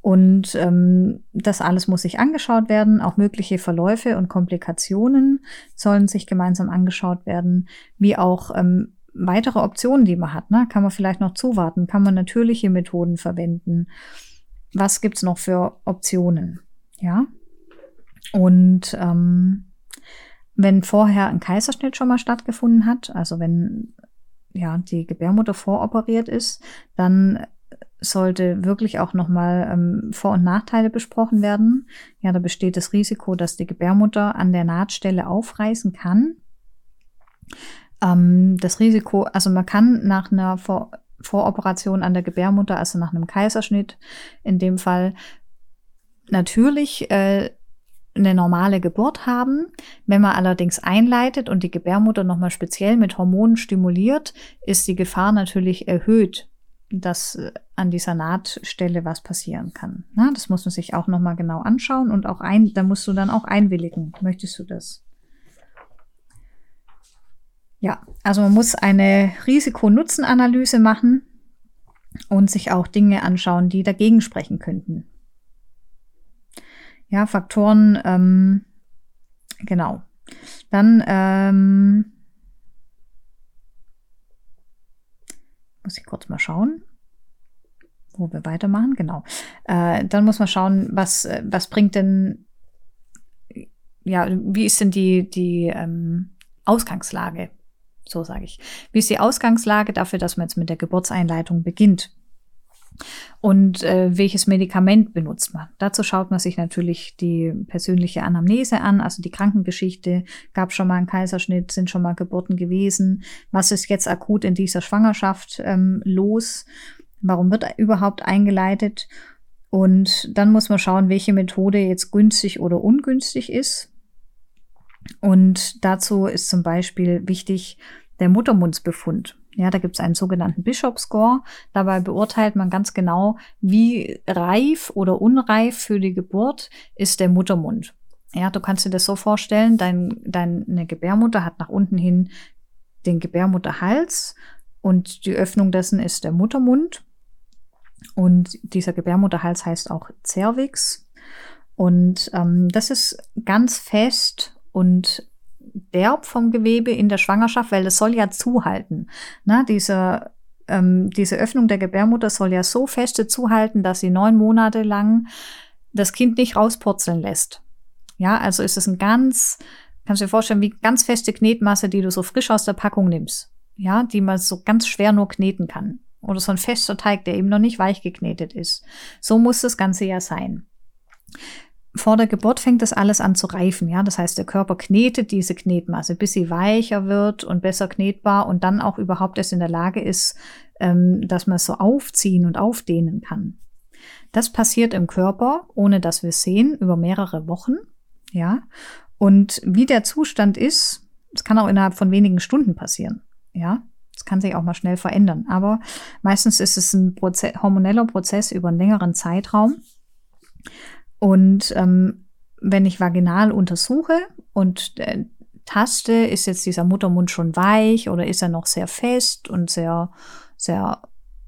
Und ähm, das alles muss sich angeschaut werden. Auch mögliche Verläufe und Komplikationen sollen sich gemeinsam angeschaut werden, wie auch ähm, weitere Optionen, die man hat. Ne? Kann man vielleicht noch zuwarten? Kann man natürliche Methoden verwenden? Was gibt's noch für Optionen? Ja. Und ähm, wenn vorher ein Kaiserschnitt schon mal stattgefunden hat, also wenn ja die Gebärmutter voroperiert ist, dann sollte wirklich auch nochmal ähm, Vor- und Nachteile besprochen werden. Ja, da besteht das Risiko, dass die Gebärmutter an der Nahtstelle aufreißen kann ähm, das Risiko, also man kann nach einer Vor Voroperation an der Gebärmutter, also nach einem Kaiserschnitt in dem Fall, natürlich äh, eine normale Geburt haben. Wenn man allerdings einleitet und die Gebärmutter nochmal speziell mit Hormonen stimuliert, ist die Gefahr natürlich erhöht, dass äh, an dieser Nahtstelle was passieren kann. Na, das muss man sich auch nochmal genau anschauen und auch ein, da musst du dann auch einwilligen. Möchtest du das? Ja, also man muss eine Risiko-Nutzen-Analyse machen und sich auch Dinge anschauen, die dagegen sprechen könnten. Ja, Faktoren, ähm, genau. Dann ähm, muss ich kurz mal schauen, wo wir weitermachen. Genau. Äh, dann muss man schauen, was, was bringt denn, ja, wie ist denn die, die ähm, Ausgangslage so sage ich. Wie ist die Ausgangslage dafür, dass man jetzt mit der Geburtseinleitung beginnt? Und äh, welches Medikament benutzt man? Dazu schaut man sich natürlich die persönliche Anamnese an, also die Krankengeschichte. Gab schon mal einen Kaiserschnitt, sind schon mal Geburten gewesen? Was ist jetzt akut in dieser Schwangerschaft ähm, los? Warum wird überhaupt eingeleitet? Und dann muss man schauen, welche Methode jetzt günstig oder ungünstig ist. Und dazu ist zum Beispiel wichtig der Muttermundsbefund. Ja, da gibt es einen sogenannten Bishop Score. Dabei beurteilt man ganz genau, wie reif oder unreif für die Geburt ist der Muttermund. Ja, du kannst dir das so vorstellen, dein, deine Gebärmutter hat nach unten hin den Gebärmutterhals und die Öffnung dessen ist der Muttermund. Und dieser Gebärmutterhals heißt auch Cervix. Und ähm, das ist ganz fest und derb vom Gewebe in der Schwangerschaft, weil es soll ja zuhalten. Na, diese, ähm, diese Öffnung der Gebärmutter soll ja so feste zuhalten, dass sie neun Monate lang das Kind nicht rauspurzeln lässt. Ja, also ist es ein ganz, kannst du dir vorstellen, wie ganz feste Knetmasse, die du so frisch aus der Packung nimmst. Ja, die man so ganz schwer nur kneten kann. Oder so ein fester Teig, der eben noch nicht weich geknetet ist. So muss das Ganze ja sein vor der Geburt fängt das alles an zu reifen. Ja, das heißt, der Körper knetet diese Knetmasse, bis sie weicher wird und besser knetbar und dann auch überhaupt erst in der Lage ist, ähm, dass man es so aufziehen und aufdehnen kann. Das passiert im Körper, ohne dass wir es sehen, über mehrere Wochen. Ja, und wie der Zustand ist, das kann auch innerhalb von wenigen Stunden passieren. Ja, das kann sich auch mal schnell verändern. Aber meistens ist es ein Proze hormoneller Prozess über einen längeren Zeitraum. Und ähm, wenn ich vaginal untersuche und äh, taste, ist jetzt dieser Muttermund schon weich oder ist er noch sehr fest und sehr, sehr,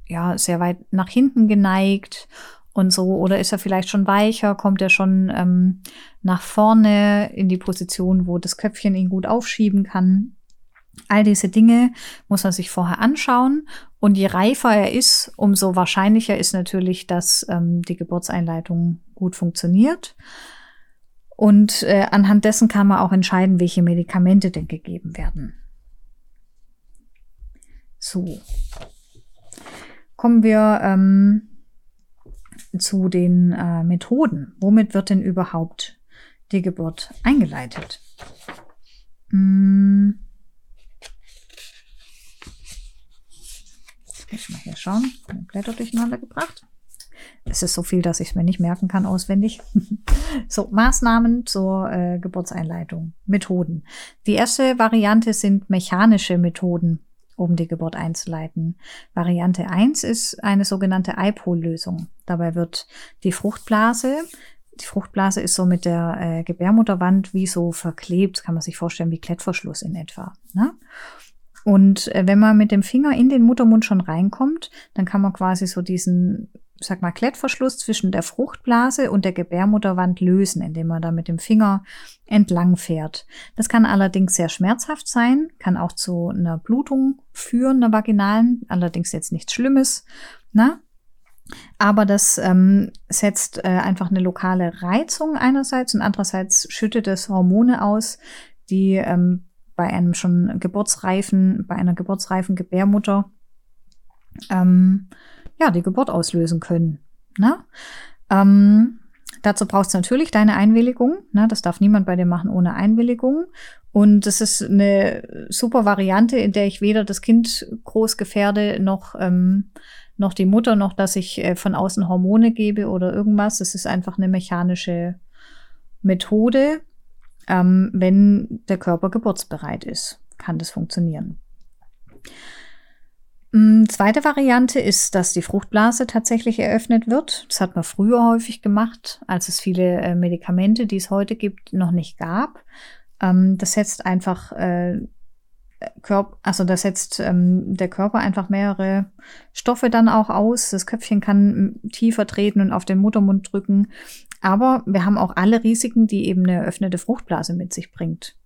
ja, sehr weit nach hinten geneigt und so, oder ist er vielleicht schon weicher, kommt er schon ähm, nach vorne in die Position, wo das Köpfchen ihn gut aufschieben kann. All diese Dinge muss man sich vorher anschauen. Und je reifer er ist, umso wahrscheinlicher ist natürlich, dass ähm, die Geburtseinleitung gut funktioniert. Und äh, anhand dessen kann man auch entscheiden, welche Medikamente denn gegeben werden. So. Kommen wir ähm, zu den äh, Methoden. Womit wird denn überhaupt die Geburt eingeleitet? Hm. Jetzt muss ich mal hier schauen. Meine Blätter durcheinander gebracht. Es ist so viel, dass ich es mir nicht merken kann auswendig. so, Maßnahmen zur äh, Geburtseinleitung. Methoden. Die erste Variante sind mechanische Methoden um die Geburt einzuleiten. Variante 1 ist eine sogenannte iPol-Lösung. Dabei wird die Fruchtblase, die Fruchtblase ist so mit der äh, Gebärmutterwand wie so verklebt, kann man sich vorstellen, wie Klettverschluss in etwa. Ne? Und äh, wenn man mit dem Finger in den Muttermund schon reinkommt, dann kann man quasi so diesen sag mal, Klettverschluss zwischen der Fruchtblase und der Gebärmutterwand lösen, indem man da mit dem Finger entlang fährt. Das kann allerdings sehr schmerzhaft sein, kann auch zu einer Blutung führen, einer vaginalen, allerdings jetzt nichts Schlimmes. Na? Aber das ähm, setzt äh, einfach eine lokale Reizung einerseits und andererseits schüttet es Hormone aus, die ähm, bei einem schon geburtsreifen, bei einer geburtsreifen Gebärmutter ähm, ja, die Geburt auslösen können. Ne? Ähm, dazu brauchst du natürlich deine Einwilligung. Ne? Das darf niemand bei dir machen ohne Einwilligung. Und das ist eine super Variante, in der ich weder das Kind groß gefährde, noch, ähm, noch die Mutter, noch dass ich äh, von außen Hormone gebe oder irgendwas. Das ist einfach eine mechanische Methode. Ähm, wenn der Körper geburtsbereit ist, kann das funktionieren. Mm, zweite Variante ist, dass die Fruchtblase tatsächlich eröffnet wird. Das hat man früher häufig gemacht, als es viele äh, Medikamente, die es heute gibt, noch nicht gab. Ähm, das setzt einfach äh, also das setzt ähm, der Körper einfach mehrere Stoffe dann auch aus. Das Köpfchen kann tiefer treten und auf den Muttermund drücken. Aber wir haben auch alle Risiken, die eben eine eröffnete Fruchtblase mit sich bringt.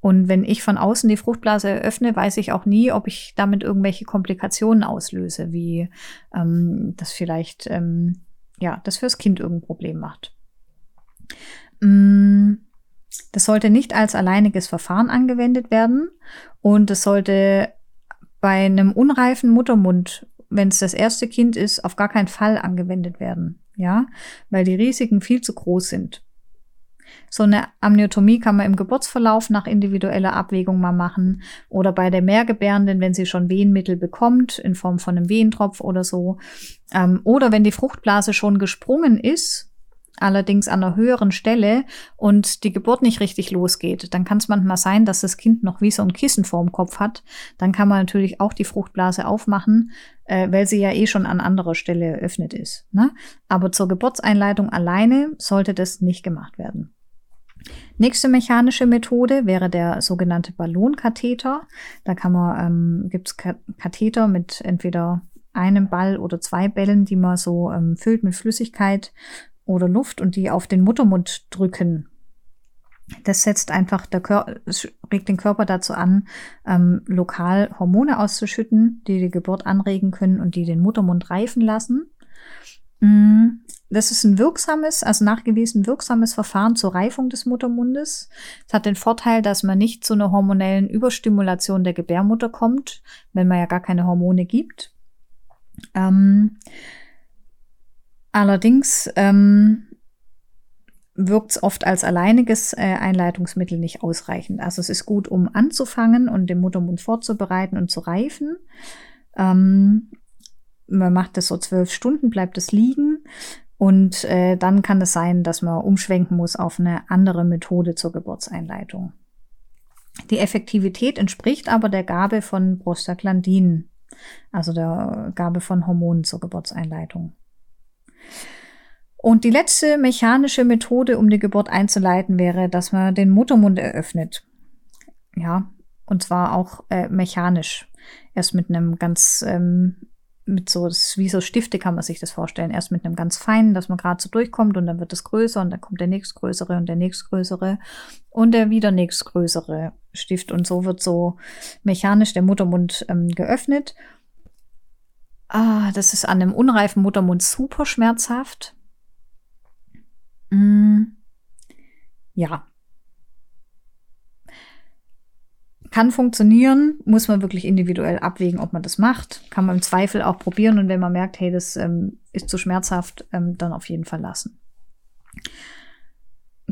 Und wenn ich von außen die Fruchtblase eröffne, weiß ich auch nie, ob ich damit irgendwelche Komplikationen auslöse, wie ähm, das vielleicht ähm, ja das fürs Kind irgendein Problem macht. Mm, das sollte nicht als alleiniges Verfahren angewendet werden und es sollte bei einem unreifen Muttermund, wenn es das erste Kind ist, auf gar keinen Fall angewendet werden, ja, weil die Risiken viel zu groß sind. So eine Amniotomie kann man im Geburtsverlauf nach individueller Abwägung mal machen oder bei der Mehrgebärenden, wenn sie schon Wehenmittel bekommt, in Form von einem Wehentropf oder so. Ähm, oder wenn die Fruchtblase schon gesprungen ist, allerdings an einer höheren Stelle und die Geburt nicht richtig losgeht, dann kann es manchmal sein, dass das Kind noch wie so ein Kissen vorm Kopf hat. Dann kann man natürlich auch die Fruchtblase aufmachen, äh, weil sie ja eh schon an anderer Stelle eröffnet ist. Ne? Aber zur Geburtseinleitung alleine sollte das nicht gemacht werden. Nächste mechanische Methode wäre der sogenannte Ballonkatheter. Da kann man, ähm, gibt es Katheter mit entweder einem Ball oder zwei Bällen, die man so ähm, füllt mit Flüssigkeit oder Luft und die auf den Muttermund drücken. Das setzt einfach der Körper, regt den Körper dazu an, ähm, lokal Hormone auszuschütten, die die Geburt anregen können und die den Muttermund reifen lassen. Mm, das ist ein wirksames, also nachgewiesen wirksames Verfahren zur Reifung des Muttermundes. Es hat den Vorteil, dass man nicht zu einer hormonellen Überstimulation der Gebärmutter kommt, wenn man ja gar keine Hormone gibt. Ähm, allerdings ähm, wirkt es oft als alleiniges äh, Einleitungsmittel nicht ausreichend. Also es ist gut, um anzufangen und den Muttermund vorzubereiten und zu reifen. Ähm, man macht das so zwölf Stunden, bleibt es liegen. Und äh, dann kann es sein, dass man umschwenken muss auf eine andere Methode zur Geburtseinleitung. Die Effektivität entspricht aber der Gabe von Prostaglandinen, also der Gabe von Hormonen zur Geburtseinleitung. Und die letzte mechanische Methode, um die Geburt einzuleiten, wäre, dass man den Muttermund eröffnet. Ja, und zwar auch äh, mechanisch. Erst mit einem ganz ähm, mit so, wie so Stifte kann man sich das vorstellen. Erst mit einem ganz feinen, dass man gerade so durchkommt und dann wird es größer und dann kommt der nächstgrößere und der nächstgrößere und der wieder nächstgrößere Stift. Und so wird so mechanisch der Muttermund ähm, geöffnet. Ah, das ist an einem unreifen Muttermund super schmerzhaft. Mm, ja, Kann funktionieren, muss man wirklich individuell abwägen, ob man das macht. Kann man im Zweifel auch probieren und wenn man merkt, hey, das ähm, ist zu schmerzhaft, ähm, dann auf jeden Fall lassen.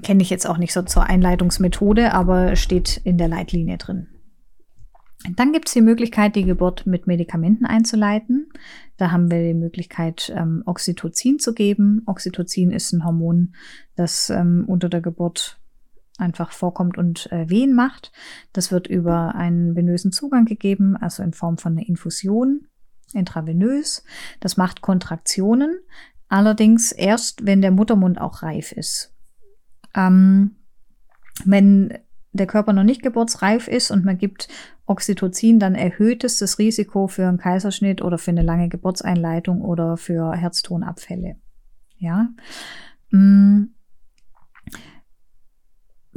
Kenne ich jetzt auch nicht so zur Einleitungsmethode, aber steht in der Leitlinie drin. Dann gibt es die Möglichkeit, die Geburt mit Medikamenten einzuleiten. Da haben wir die Möglichkeit, ähm, Oxytocin zu geben. Oxytocin ist ein Hormon, das ähm, unter der Geburt einfach vorkommt und äh, Wehen macht. Das wird über einen venösen Zugang gegeben, also in Form von einer Infusion, intravenös. Das macht Kontraktionen, allerdings erst, wenn der Muttermund auch reif ist. Ähm, wenn der Körper noch nicht geburtsreif ist und man gibt Oxytocin, dann erhöht es das Risiko für einen Kaiserschnitt oder für eine lange Geburtseinleitung oder für Herztonabfälle. Ja. Mm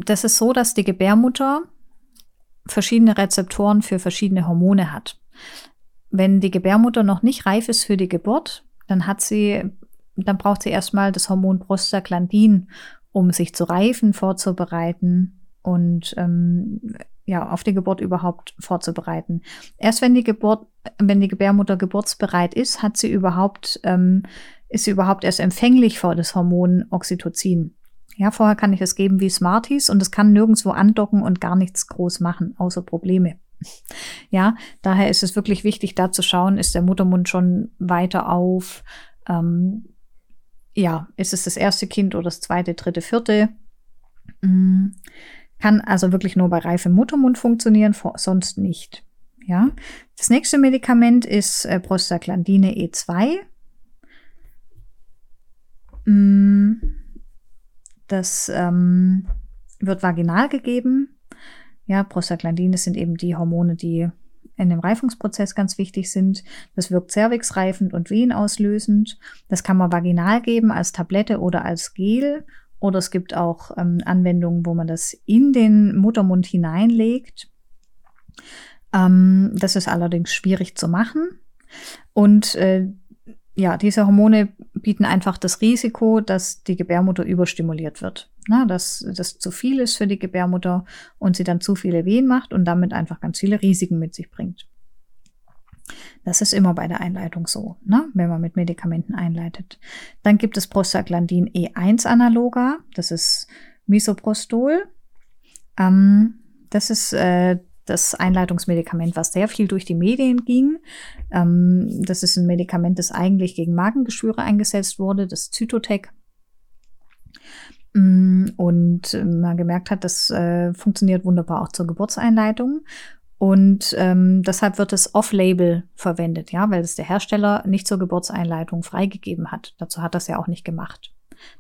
das ist so, dass die Gebärmutter verschiedene Rezeptoren für verschiedene Hormone hat. Wenn die Gebärmutter noch nicht reif ist für die Geburt, dann hat sie, dann braucht sie erstmal das Hormon Prostaglandin, um sich zu reifen, vorzubereiten und ähm, ja, auf die Geburt überhaupt vorzubereiten. Erst wenn die Geburt, wenn die Gebärmutter geburtsbereit ist, hat sie überhaupt, ähm, ist sie überhaupt erst empfänglich vor das Hormon Oxytocin. Ja, vorher kann ich es geben wie Smarties und es kann nirgendwo andocken und gar nichts groß machen, außer Probleme. Ja, daher ist es wirklich wichtig, da zu schauen, ist der Muttermund schon weiter auf? Ähm, ja, ist es das erste Kind oder das zweite, dritte, vierte? Mhm. Kann also wirklich nur bei reifem Muttermund funktionieren, sonst nicht. Ja, das nächste Medikament ist äh, Prostaglandine E2. Mhm. Das ähm, wird vaginal gegeben. Ja, Prostaglandine sind eben die Hormone, die in dem Reifungsprozess ganz wichtig sind. Das wirkt cervixreifend und venenauslösend. Das kann man vaginal geben als Tablette oder als Gel. Oder es gibt auch ähm, Anwendungen, wo man das in den Muttermund hineinlegt. Ähm, das ist allerdings schwierig zu machen. Und äh, ja, diese Hormone bieten einfach das Risiko, dass die Gebärmutter überstimuliert wird. Na, dass das zu viel ist für die Gebärmutter und sie dann zu viele Wehen macht und damit einfach ganz viele Risiken mit sich bringt. Das ist immer bei der Einleitung so, ne? wenn man mit Medikamenten einleitet. Dann gibt es Prostaglandin E1-Analoga, das ist Misoprostol. Ähm, das ist äh, das Einleitungsmedikament, was sehr viel durch die Medien ging. Ähm, das ist ein Medikament, das eigentlich gegen Magengeschwüre eingesetzt wurde, das Zytotec. Mm, und man gemerkt hat, das äh, funktioniert wunderbar auch zur Geburtseinleitung. Und ähm, deshalb wird es off-label verwendet, ja, weil es der Hersteller nicht zur Geburtseinleitung freigegeben hat. Dazu hat das ja auch nicht gemacht.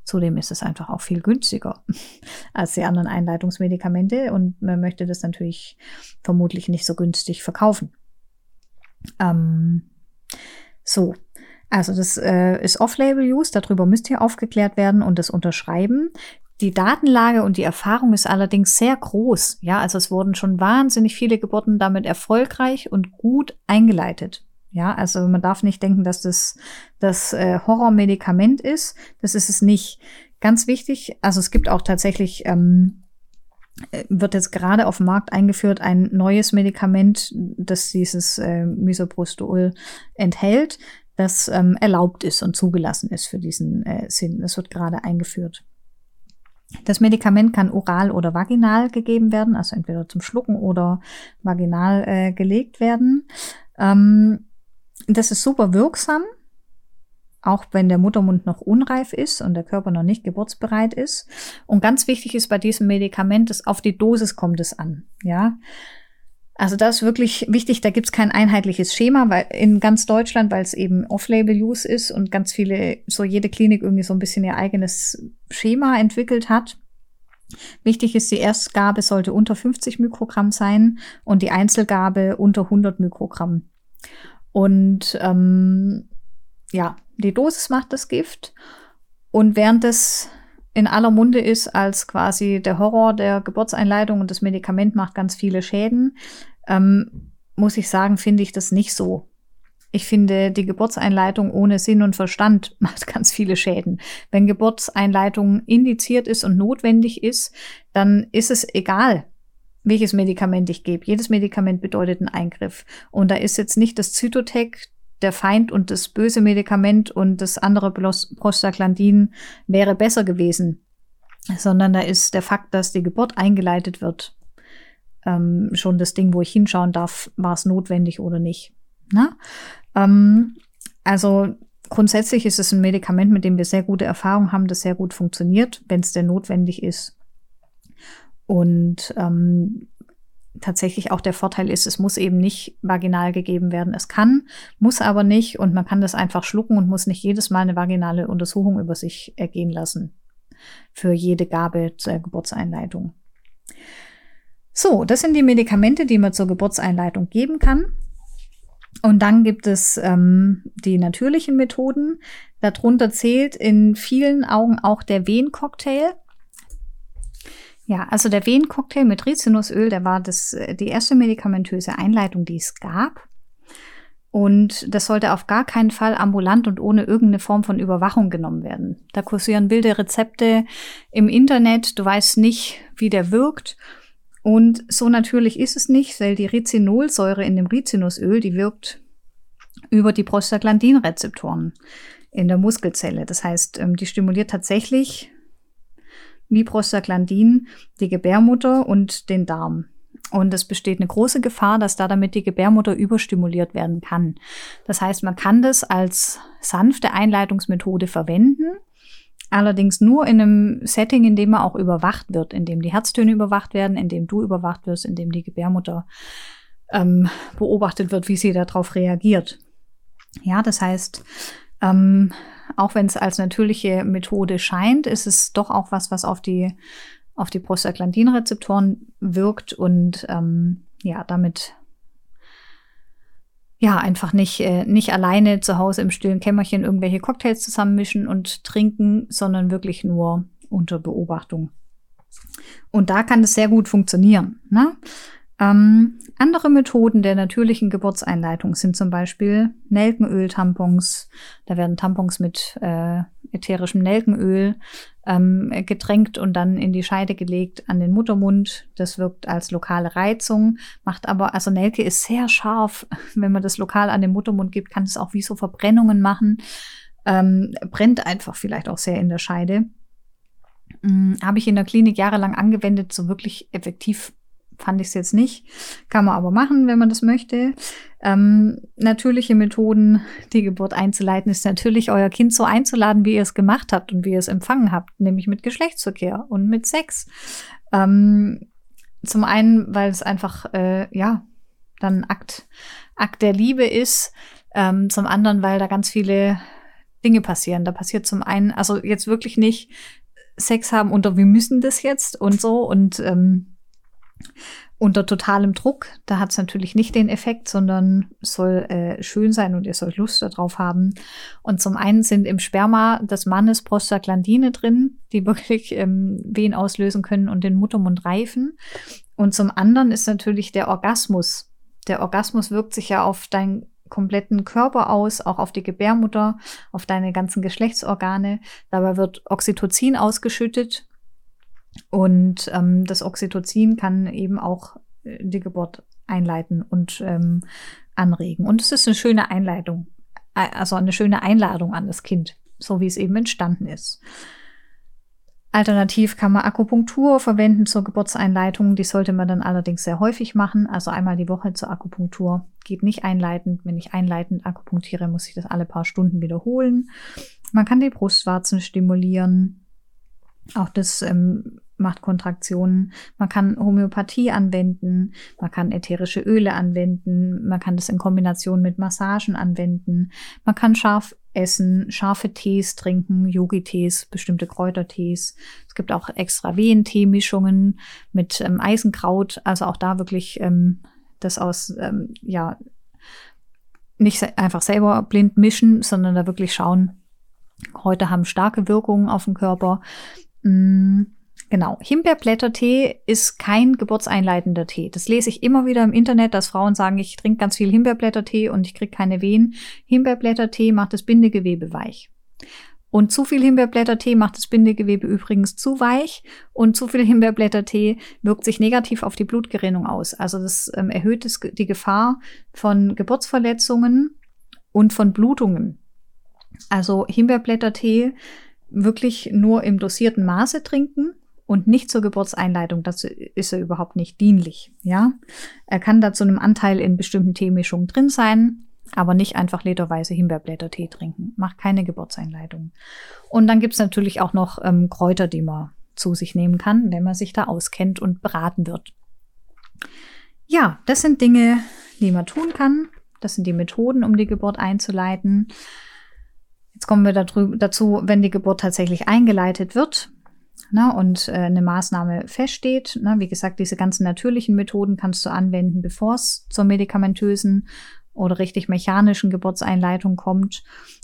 Zudem ist es einfach auch viel günstiger als die anderen Einleitungsmedikamente und man möchte das natürlich vermutlich nicht so günstig verkaufen. Ähm, so, also das äh, ist Off-Label-Use, darüber müsst ihr aufgeklärt werden und das unterschreiben. Die Datenlage und die Erfahrung ist allerdings sehr groß. Ja, also es wurden schon wahnsinnig viele Geburten damit erfolgreich und gut eingeleitet. Ja, also man darf nicht denken, dass das das äh, Horrormedikament ist. Das ist es nicht. Ganz wichtig, also es gibt auch tatsächlich, ähm, äh, wird jetzt gerade auf dem Markt eingeführt, ein neues Medikament, das dieses äh, Misoprostol enthält, das ähm, erlaubt ist und zugelassen ist für diesen äh, Sinn. Das wird gerade eingeführt. Das Medikament kann oral oder vaginal gegeben werden, also entweder zum Schlucken oder vaginal äh, gelegt werden. Ähm, das ist super wirksam, auch wenn der Muttermund noch unreif ist und der Körper noch nicht geburtsbereit ist. Und ganz wichtig ist bei diesem Medikament, dass auf die Dosis kommt es an. Ja, also das ist wirklich wichtig. Da gibt es kein einheitliches Schema, weil in ganz Deutschland, weil es eben Off-Label-Use ist und ganz viele, so jede Klinik irgendwie so ein bisschen ihr eigenes Schema entwickelt hat. Wichtig ist, die Erstgabe sollte unter 50 Mikrogramm sein und die Einzelgabe unter 100 Mikrogramm. Und ähm, ja, die Dosis macht das Gift. Und während es in aller Munde ist als quasi der Horror der Geburtseinleitung und das Medikament macht ganz viele Schäden, ähm, muss ich sagen, finde ich das nicht so. Ich finde, die Geburtseinleitung ohne Sinn und Verstand macht ganz viele Schäden. Wenn Geburtseinleitung indiziert ist und notwendig ist, dann ist es egal, welches Medikament ich gebe. Jedes Medikament bedeutet einen Eingriff. Und da ist jetzt nicht das Zytotec der Feind und das böse Medikament und das andere Prostaglandin wäre besser gewesen, sondern da ist der Fakt, dass die Geburt eingeleitet wird, ähm, schon das Ding, wo ich hinschauen darf, war es notwendig oder nicht. Na? Ähm, also grundsätzlich ist es ein Medikament, mit dem wir sehr gute Erfahrungen haben, das sehr gut funktioniert, wenn es denn notwendig ist. Und ähm, tatsächlich auch der Vorteil ist, es muss eben nicht vaginal gegeben werden. Es kann, muss aber nicht und man kann das einfach schlucken und muss nicht jedes Mal eine vaginale Untersuchung über sich ergehen lassen für jede Gabe zur Geburtseinleitung. So, das sind die Medikamente, die man zur Geburtseinleitung geben kann. Und dann gibt es ähm, die natürlichen Methoden. Darunter zählt in vielen Augen auch der Wehencocktail. Ja, also der Wehencocktail mit Rizinusöl, der war das, äh, die erste medikamentöse Einleitung, die es gab. Und das sollte auf gar keinen Fall ambulant und ohne irgendeine Form von Überwachung genommen werden. Da kursieren wilde Rezepte im Internet, du weißt nicht, wie der wirkt. Und so natürlich ist es nicht, weil die Rizinolsäure in dem Rizinusöl, die wirkt über die Prostaglandinrezeptoren in der Muskelzelle. Das heißt, ähm, die stimuliert tatsächlich wie Prostaglandin die Gebärmutter und den Darm. Und es besteht eine große Gefahr, dass da damit die Gebärmutter überstimuliert werden kann. Das heißt, man kann das als sanfte Einleitungsmethode verwenden, allerdings nur in einem Setting, in dem man auch überwacht wird, in dem die Herztöne überwacht werden, in dem du überwacht wirst, in dem die Gebärmutter ähm, beobachtet wird, wie sie darauf reagiert. Ja, das heißt, ähm, auch wenn es als natürliche Methode scheint, ist es doch auch was, was auf die, auf die Prostaglandinrezeptoren wirkt und ähm, ja, damit ja, einfach nicht, äh, nicht alleine zu Hause im stillen Kämmerchen irgendwelche Cocktails zusammenmischen und trinken, sondern wirklich nur unter Beobachtung. Und da kann es sehr gut funktionieren. Ne? Ähm, andere Methoden der natürlichen Geburtseinleitung sind zum Beispiel Nelkenöl-Tampons. Da werden Tampons mit äh, ätherischem Nelkenöl ähm, getränkt und dann in die Scheide gelegt an den Muttermund. Das wirkt als lokale Reizung, macht aber, also Nelke ist sehr scharf. Wenn man das lokal an den Muttermund gibt, kann es auch wie so Verbrennungen machen. Ähm, brennt einfach vielleicht auch sehr in der Scheide. Hm, Habe ich in der Klinik jahrelang angewendet, so wirklich effektiv fand ich es jetzt nicht. Kann man aber machen, wenn man das möchte. Ähm, natürliche Methoden, die Geburt einzuleiten, ist natürlich euer Kind so einzuladen, wie ihr es gemacht habt und wie ihr es empfangen habt, nämlich mit Geschlechtsverkehr und mit Sex. Ähm, zum einen, weil es einfach, äh, ja, dann Akt, Akt der Liebe ist. Ähm, zum anderen, weil da ganz viele Dinge passieren. Da passiert zum einen, also jetzt wirklich nicht Sex haben unter wir müssen das jetzt und so und ähm, unter totalem Druck. Da hat es natürlich nicht den Effekt, sondern soll äh, schön sein und ihr sollt Lust darauf haben. Und zum einen sind im Sperma des Mannes Prostaglandine drin, die wirklich ähm, Wehen auslösen können und den Muttermund reifen. Und zum anderen ist natürlich der Orgasmus. Der Orgasmus wirkt sich ja auf deinen kompletten Körper aus, auch auf die Gebärmutter, auf deine ganzen Geschlechtsorgane. Dabei wird Oxytocin ausgeschüttet und ähm, das Oxytocin kann eben auch äh, die Geburt einleiten und ähm, anregen. Und es ist eine schöne Einleitung, also eine schöne Einladung an das Kind, so wie es eben entstanden ist. Alternativ kann man Akupunktur verwenden zur Geburtseinleitung. Die sollte man dann allerdings sehr häufig machen, also einmal die Woche zur Akupunktur. Geht nicht einleitend. Wenn ich einleitend akupunktiere, muss ich das alle paar Stunden wiederholen. Man kann die Brustwarzen stimulieren. Auch das ähm, macht Kontraktionen. Man kann Homöopathie anwenden, man kann ätherische Öle anwenden, man kann das in Kombination mit Massagen anwenden, man kann scharf essen, scharfe Tees trinken, Yogi-Tees, bestimmte Kräutertees. Es gibt auch extra Wehen-Tee-Mischungen mit ähm, Eisenkraut, also auch da wirklich ähm, das aus, ähm, ja, nicht einfach selber blind mischen, sondern da wirklich schauen, Kräuter haben starke Wirkungen auf den Körper. Mm, genau. Himbeerblättertee ist kein geburtseinleitender Tee. Das lese ich immer wieder im Internet, dass Frauen sagen, ich trinke ganz viel Himbeerblättertee und ich kriege keine Wehen. Himbeerblättertee macht das Bindegewebe weich. Und zu viel Himbeerblättertee macht das Bindegewebe übrigens zu weich und zu viel Himbeerblättertee wirkt sich negativ auf die Blutgerinnung aus. Also das ähm, erhöht es, die Gefahr von Geburtsverletzungen und von Blutungen. Also Himbeerblättertee wirklich nur im dosierten Maße trinken und nicht zur Geburtseinleitung. Dazu ist er überhaupt nicht dienlich. Ja, er kann da zu einem Anteil in bestimmten Teemischungen drin sein, aber nicht einfach literweise Himbeerblättertee trinken. Macht keine Geburtseinleitung. Und dann gibt's natürlich auch noch ähm, Kräuter, die man zu sich nehmen kann, wenn man sich da auskennt und beraten wird. Ja, das sind Dinge, die man tun kann. Das sind die Methoden, um die Geburt einzuleiten. Jetzt kommen wir dazu, wenn die Geburt tatsächlich eingeleitet wird ne, und äh, eine Maßnahme feststeht. Na, wie gesagt, diese ganzen natürlichen Methoden kannst du anwenden, bevor es zur medikamentösen oder richtig mechanischen Geburtseinleitung kommt,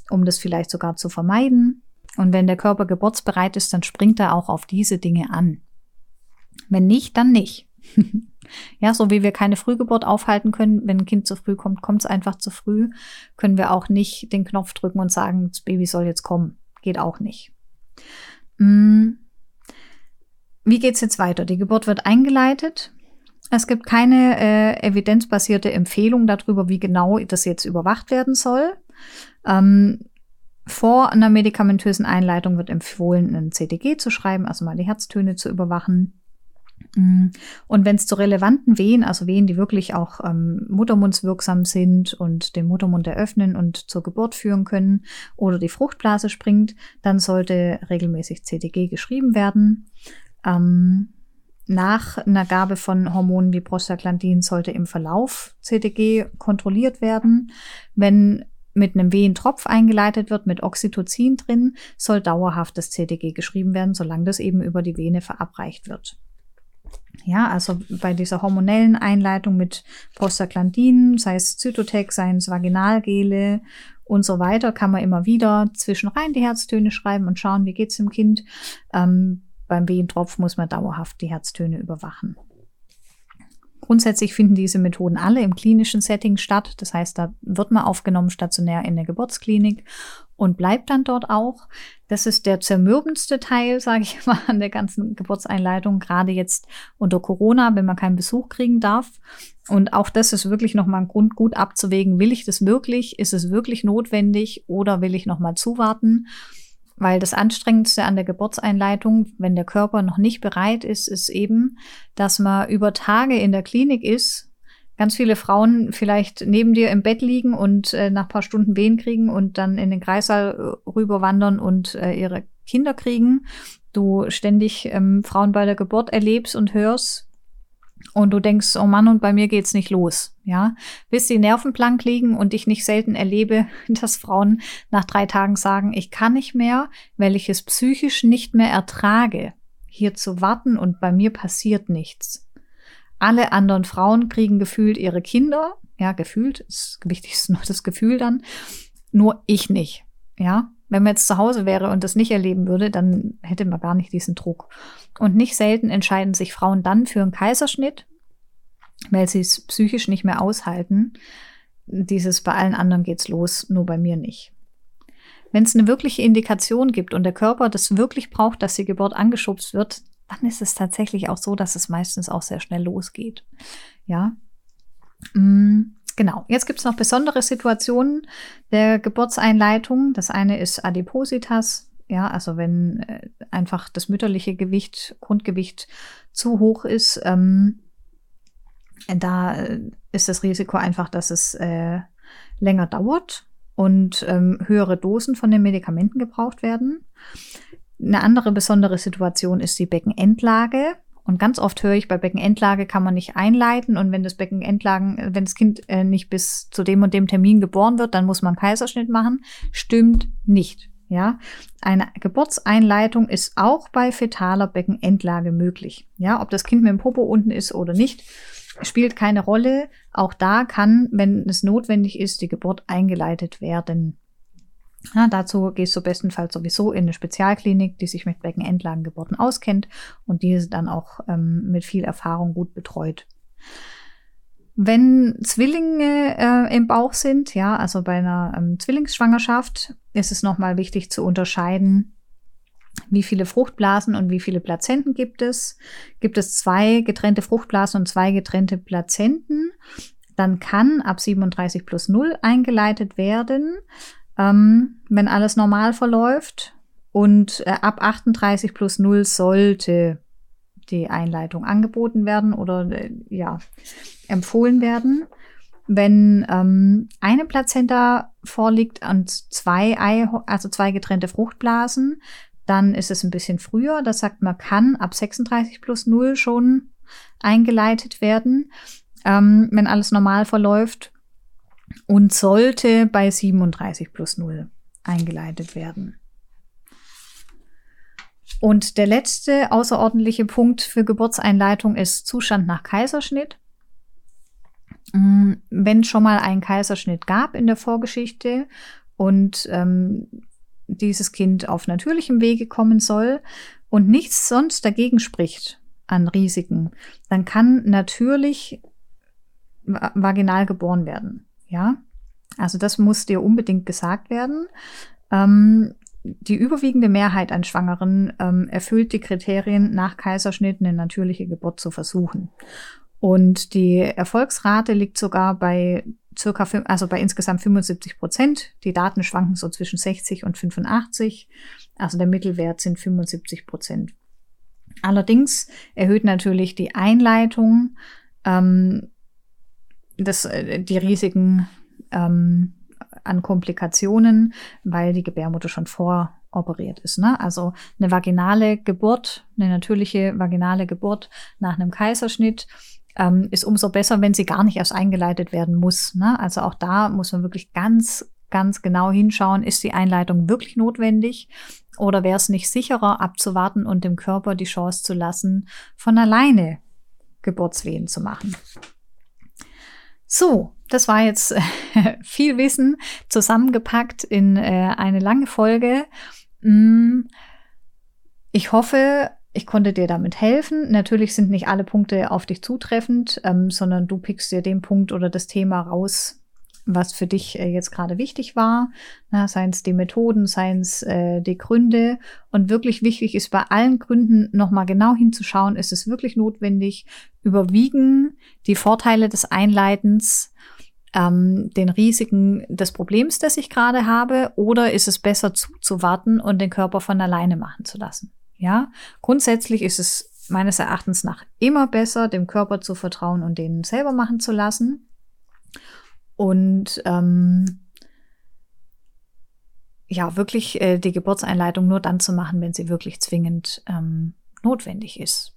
um das vielleicht sogar zu vermeiden. Und wenn der Körper geburtsbereit ist, dann springt er auch auf diese Dinge an. Wenn nicht, dann nicht. ja, so wie wir keine Frühgeburt aufhalten können, wenn ein Kind zu früh kommt, kommt es einfach zu früh, können wir auch nicht den Knopf drücken und sagen, das Baby soll jetzt kommen. Geht auch nicht. Hm. Wie geht's jetzt weiter? Die Geburt wird eingeleitet. Es gibt keine äh, evidenzbasierte Empfehlung darüber, wie genau das jetzt überwacht werden soll. Ähm, vor einer medikamentösen Einleitung wird empfohlen, ein CTG zu schreiben, also mal die Herztöne zu überwachen. Mm. Und wenn es zu relevanten Wehen, also Wehen, die wirklich auch ähm, muttermundswirksam sind und den Muttermund eröffnen und zur Geburt führen können oder die Fruchtblase springt, dann sollte regelmäßig CTG geschrieben werden. Ähm, nach einer Gabe von Hormonen wie Prostaglandin sollte im Verlauf CTG kontrolliert werden. Wenn mit einem Wehentropf eingeleitet wird, mit Oxytocin drin, soll dauerhaft das CTG geschrieben werden, solange das eben über die Vene verabreicht wird. Ja, also bei dieser hormonellen Einleitung mit Prostaglandin, sei es Zytotec, seien es Vaginalgele und so weiter, kann man immer wieder zwischenrein die Herztöne schreiben und schauen, wie geht's dem Kind. Ähm, beim Wehentropf muss man dauerhaft die Herztöne überwachen. Grundsätzlich finden diese Methoden alle im klinischen Setting statt. Das heißt, da wird man aufgenommen stationär in der Geburtsklinik und bleibt dann dort auch. Das ist der zermürbendste Teil, sage ich mal, an der ganzen Geburtseinleitung, gerade jetzt unter Corona, wenn man keinen Besuch kriegen darf. Und auch das ist wirklich nochmal ein Grund, gut abzuwägen. Will ich das wirklich? Ist es wirklich notwendig? Oder will ich nochmal zuwarten? Weil das Anstrengendste an der Geburtseinleitung, wenn der Körper noch nicht bereit ist, ist eben, dass man über Tage in der Klinik ist, ganz viele Frauen vielleicht neben dir im Bett liegen und äh, nach paar Stunden Wehen kriegen und dann in den Kreissaal äh, rüberwandern und äh, ihre Kinder kriegen. Du ständig ähm, Frauen bei der Geburt erlebst und hörst, und du denkst, oh Mann, und bei mir geht's nicht los, ja, bis die Nerven blank liegen und ich nicht selten erlebe, dass Frauen nach drei Tagen sagen, ich kann nicht mehr, weil ich es psychisch nicht mehr ertrage, hier zu warten und bei mir passiert nichts. Alle anderen Frauen kriegen gefühlt ihre Kinder, ja, gefühlt, wichtig ist nur das Gefühl dann, nur ich nicht, ja. Wenn man jetzt zu Hause wäre und das nicht erleben würde, dann hätte man gar nicht diesen Druck. Und nicht selten entscheiden sich Frauen dann für einen Kaiserschnitt, weil sie es psychisch nicht mehr aushalten. Dieses bei allen anderen geht's los, nur bei mir nicht. Wenn es eine wirkliche Indikation gibt und der Körper das wirklich braucht, dass die Geburt angeschubst wird, dann ist es tatsächlich auch so, dass es meistens auch sehr schnell losgeht. Ja. Mm. Genau, jetzt gibt es noch besondere Situationen der Geburtseinleitung. Das eine ist Adipositas, ja, also wenn äh, einfach das mütterliche Gewicht, Grundgewicht zu hoch ist, ähm, da äh, ist das Risiko einfach, dass es äh, länger dauert und ähm, höhere Dosen von den Medikamenten gebraucht werden. Eine andere besondere Situation ist die Beckenendlage. Und ganz oft höre ich, bei Beckenendlage kann man nicht einleiten und wenn das Beckenendlagen, wenn das Kind äh, nicht bis zu dem und dem Termin geboren wird, dann muss man Kaiserschnitt machen. Stimmt nicht. Ja, eine Geburtseinleitung ist auch bei fetaler Beckenendlage möglich. Ja, ob das Kind mit dem Popo unten ist oder nicht, spielt keine Rolle. Auch da kann, wenn es notwendig ist, die Geburt eingeleitet werden. Ja, dazu gehst du bestenfalls sowieso in eine Spezialklinik, die sich mit Beckenendlagengeburten auskennt und diese dann auch ähm, mit viel Erfahrung gut betreut. Wenn Zwillinge äh, im Bauch sind, ja, also bei einer ähm, Zwillingsschwangerschaft, ist es nochmal wichtig zu unterscheiden, wie viele Fruchtblasen und wie viele Plazenten gibt es. Gibt es zwei getrennte Fruchtblasen und zwei getrennte Plazenten, dann kann ab 37 plus 0 eingeleitet werden ähm, wenn alles normal verläuft. Und äh, ab 38 plus 0 sollte die Einleitung angeboten werden oder äh, ja, empfohlen werden. Wenn ähm, eine Plazenta vorliegt und zwei Ei, also zwei getrennte Fruchtblasen, dann ist es ein bisschen früher. Das sagt man kann ab 36 plus 0 schon eingeleitet werden, ähm, wenn alles normal verläuft und sollte bei 37 plus 0 eingeleitet werden. Und der letzte außerordentliche Punkt für Geburtseinleitung ist Zustand nach Kaiserschnitt. Mm, wenn schon mal ein Kaiserschnitt gab in der Vorgeschichte und ähm, dieses Kind auf natürlichem Wege kommen soll und nichts sonst dagegen spricht an Risiken, dann kann natürlich vaginal geboren werden. Ja, also das muss dir unbedingt gesagt werden. Ähm, die überwiegende Mehrheit an Schwangeren ähm, erfüllt die Kriterien, nach Kaiserschnitt eine natürliche Geburt zu versuchen. Und die Erfolgsrate liegt sogar bei circa, also bei insgesamt 75 Prozent. Die Daten schwanken so zwischen 60 und 85. Also der Mittelwert sind 75 Prozent. Allerdings erhöht natürlich die Einleitung ähm, das, äh, die Risiken ähm, an Komplikationen, weil die Gebärmutter schon voroperiert ist. Ne? Also eine vaginale Geburt, eine natürliche vaginale Geburt nach einem Kaiserschnitt ähm, ist umso besser, wenn sie gar nicht erst eingeleitet werden muss. Ne? Also auch da muss man wirklich ganz, ganz genau hinschauen, ist die Einleitung wirklich notwendig oder wäre es nicht sicherer abzuwarten und dem Körper die Chance zu lassen, von alleine Geburtswehen zu machen. So, das war jetzt viel Wissen zusammengepackt in äh, eine lange Folge. Mm, ich hoffe, ich konnte dir damit helfen. Natürlich sind nicht alle Punkte auf dich zutreffend, ähm, sondern du pickst dir den Punkt oder das Thema raus, was für dich äh, jetzt gerade wichtig war. seien es die Methoden, seien es äh, die Gründe. Und wirklich wichtig ist bei allen Gründen nochmal genau hinzuschauen, ist es wirklich notwendig, überwiegen die Vorteile des Einleitens ähm, den Risiken des Problems, das ich gerade habe, oder ist es besser zuzuwarten und den Körper von alleine machen zu lassen? Ja, grundsätzlich ist es meines Erachtens nach immer besser, dem Körper zu vertrauen und den selber machen zu lassen. Und ähm, ja, wirklich äh, die Geburtseinleitung nur dann zu machen, wenn sie wirklich zwingend ähm, notwendig ist.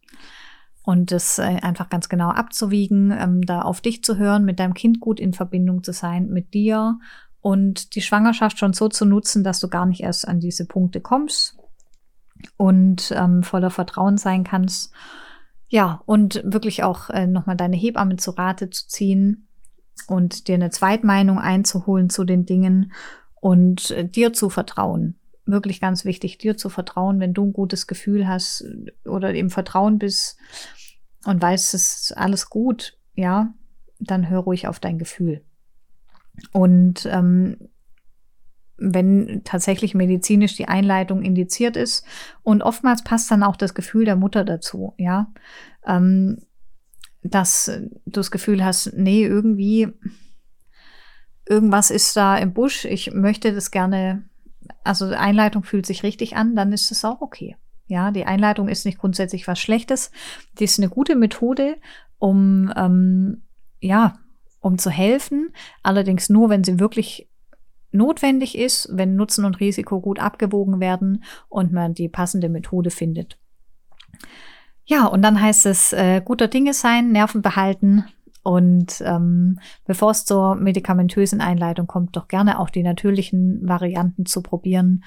Und das äh, einfach ganz genau abzuwiegen, ähm, da auf dich zu hören, mit deinem Kind gut in Verbindung zu sein, mit dir und die Schwangerschaft schon so zu nutzen, dass du gar nicht erst an diese Punkte kommst und ähm, voller Vertrauen sein kannst. Ja, und wirklich auch äh, nochmal deine Hebamme zu Rate zu ziehen, und dir eine Zweitmeinung einzuholen zu den Dingen und äh, dir zu vertrauen. Wirklich ganz wichtig, dir zu vertrauen, wenn du ein gutes Gefühl hast oder im Vertrauen bist und weißt, es ist alles gut, ja, dann hör ruhig auf dein Gefühl. Und ähm, wenn tatsächlich medizinisch die Einleitung indiziert ist und oftmals passt dann auch das Gefühl der Mutter dazu, ja. Ähm, dass du das Gefühl hast, nee, irgendwie, irgendwas ist da im Busch, ich möchte das gerne, also Einleitung fühlt sich richtig an, dann ist es auch okay. Ja, die Einleitung ist nicht grundsätzlich was Schlechtes. Die ist eine gute Methode, um, ähm, ja, um zu helfen. Allerdings nur, wenn sie wirklich notwendig ist, wenn Nutzen und Risiko gut abgewogen werden und man die passende Methode findet. Ja, und dann heißt es äh, guter Dinge sein, Nerven behalten. Und ähm, bevor es zur medikamentösen Einleitung kommt, doch gerne auch die natürlichen Varianten zu probieren.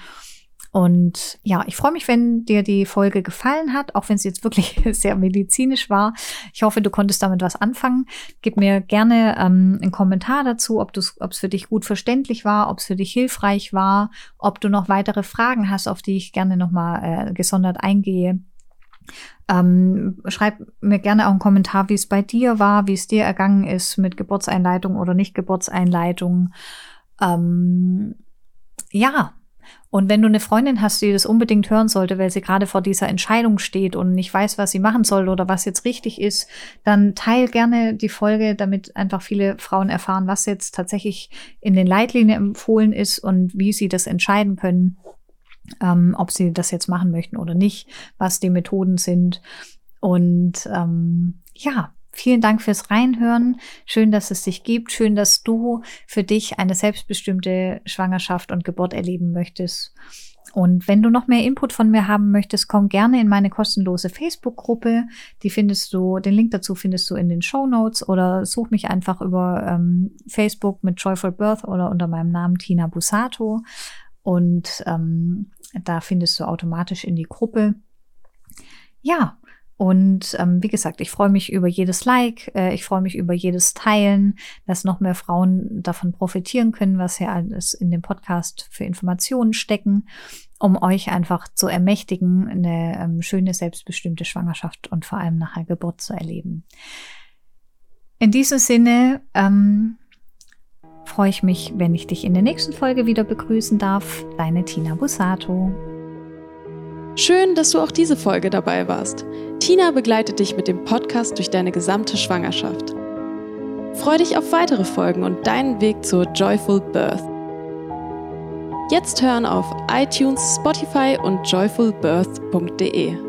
Und ja, ich freue mich, wenn dir die Folge gefallen hat, auch wenn es jetzt wirklich sehr medizinisch war. Ich hoffe, du konntest damit was anfangen. Gib mir gerne ähm, einen Kommentar dazu, ob es für dich gut verständlich war, ob es für dich hilfreich war, ob du noch weitere Fragen hast, auf die ich gerne nochmal äh, gesondert eingehe. Ähm, schreib mir gerne auch einen Kommentar, wie es bei dir war, wie es dir ergangen ist mit Geburtseinleitung oder nicht Geburtseinleitung. Ähm, ja, und wenn du eine Freundin hast, die das unbedingt hören sollte, weil sie gerade vor dieser Entscheidung steht und nicht weiß, was sie machen soll oder was jetzt richtig ist, dann teil gerne die Folge, damit einfach viele Frauen erfahren, was jetzt tatsächlich in den Leitlinien empfohlen ist und wie sie das entscheiden können, ähm, ob sie das jetzt machen möchten oder nicht, was die Methoden sind. Und ähm, ja, Vielen Dank fürs Reinhören. Schön, dass es dich gibt. Schön, dass du für dich eine selbstbestimmte Schwangerschaft und Geburt erleben möchtest. Und wenn du noch mehr Input von mir haben möchtest, komm gerne in meine kostenlose Facebook-Gruppe. Die findest du, den Link dazu findest du in den Show Notes oder such mich einfach über ähm, Facebook mit Joyful Birth oder unter meinem Namen Tina Busato. Und ähm, da findest du automatisch in die Gruppe. Ja, und ähm, wie gesagt, ich freue mich über jedes Like, äh, ich freue mich über jedes Teilen, dass noch mehr Frauen davon profitieren können, was hier alles in dem Podcast für Informationen stecken, um euch einfach zu ermächtigen, eine ähm, schöne, selbstbestimmte Schwangerschaft und vor allem nachher Geburt zu erleben. In diesem Sinne ähm, freue ich mich, wenn ich dich in der nächsten Folge wieder begrüßen darf. Deine Tina Busato. Schön, dass du auch diese Folge dabei warst. Tina begleitet dich mit dem Podcast durch deine gesamte Schwangerschaft. Freu dich auf weitere Folgen und deinen Weg zur Joyful Birth. Jetzt hören auf iTunes, Spotify und joyfulbirth.de.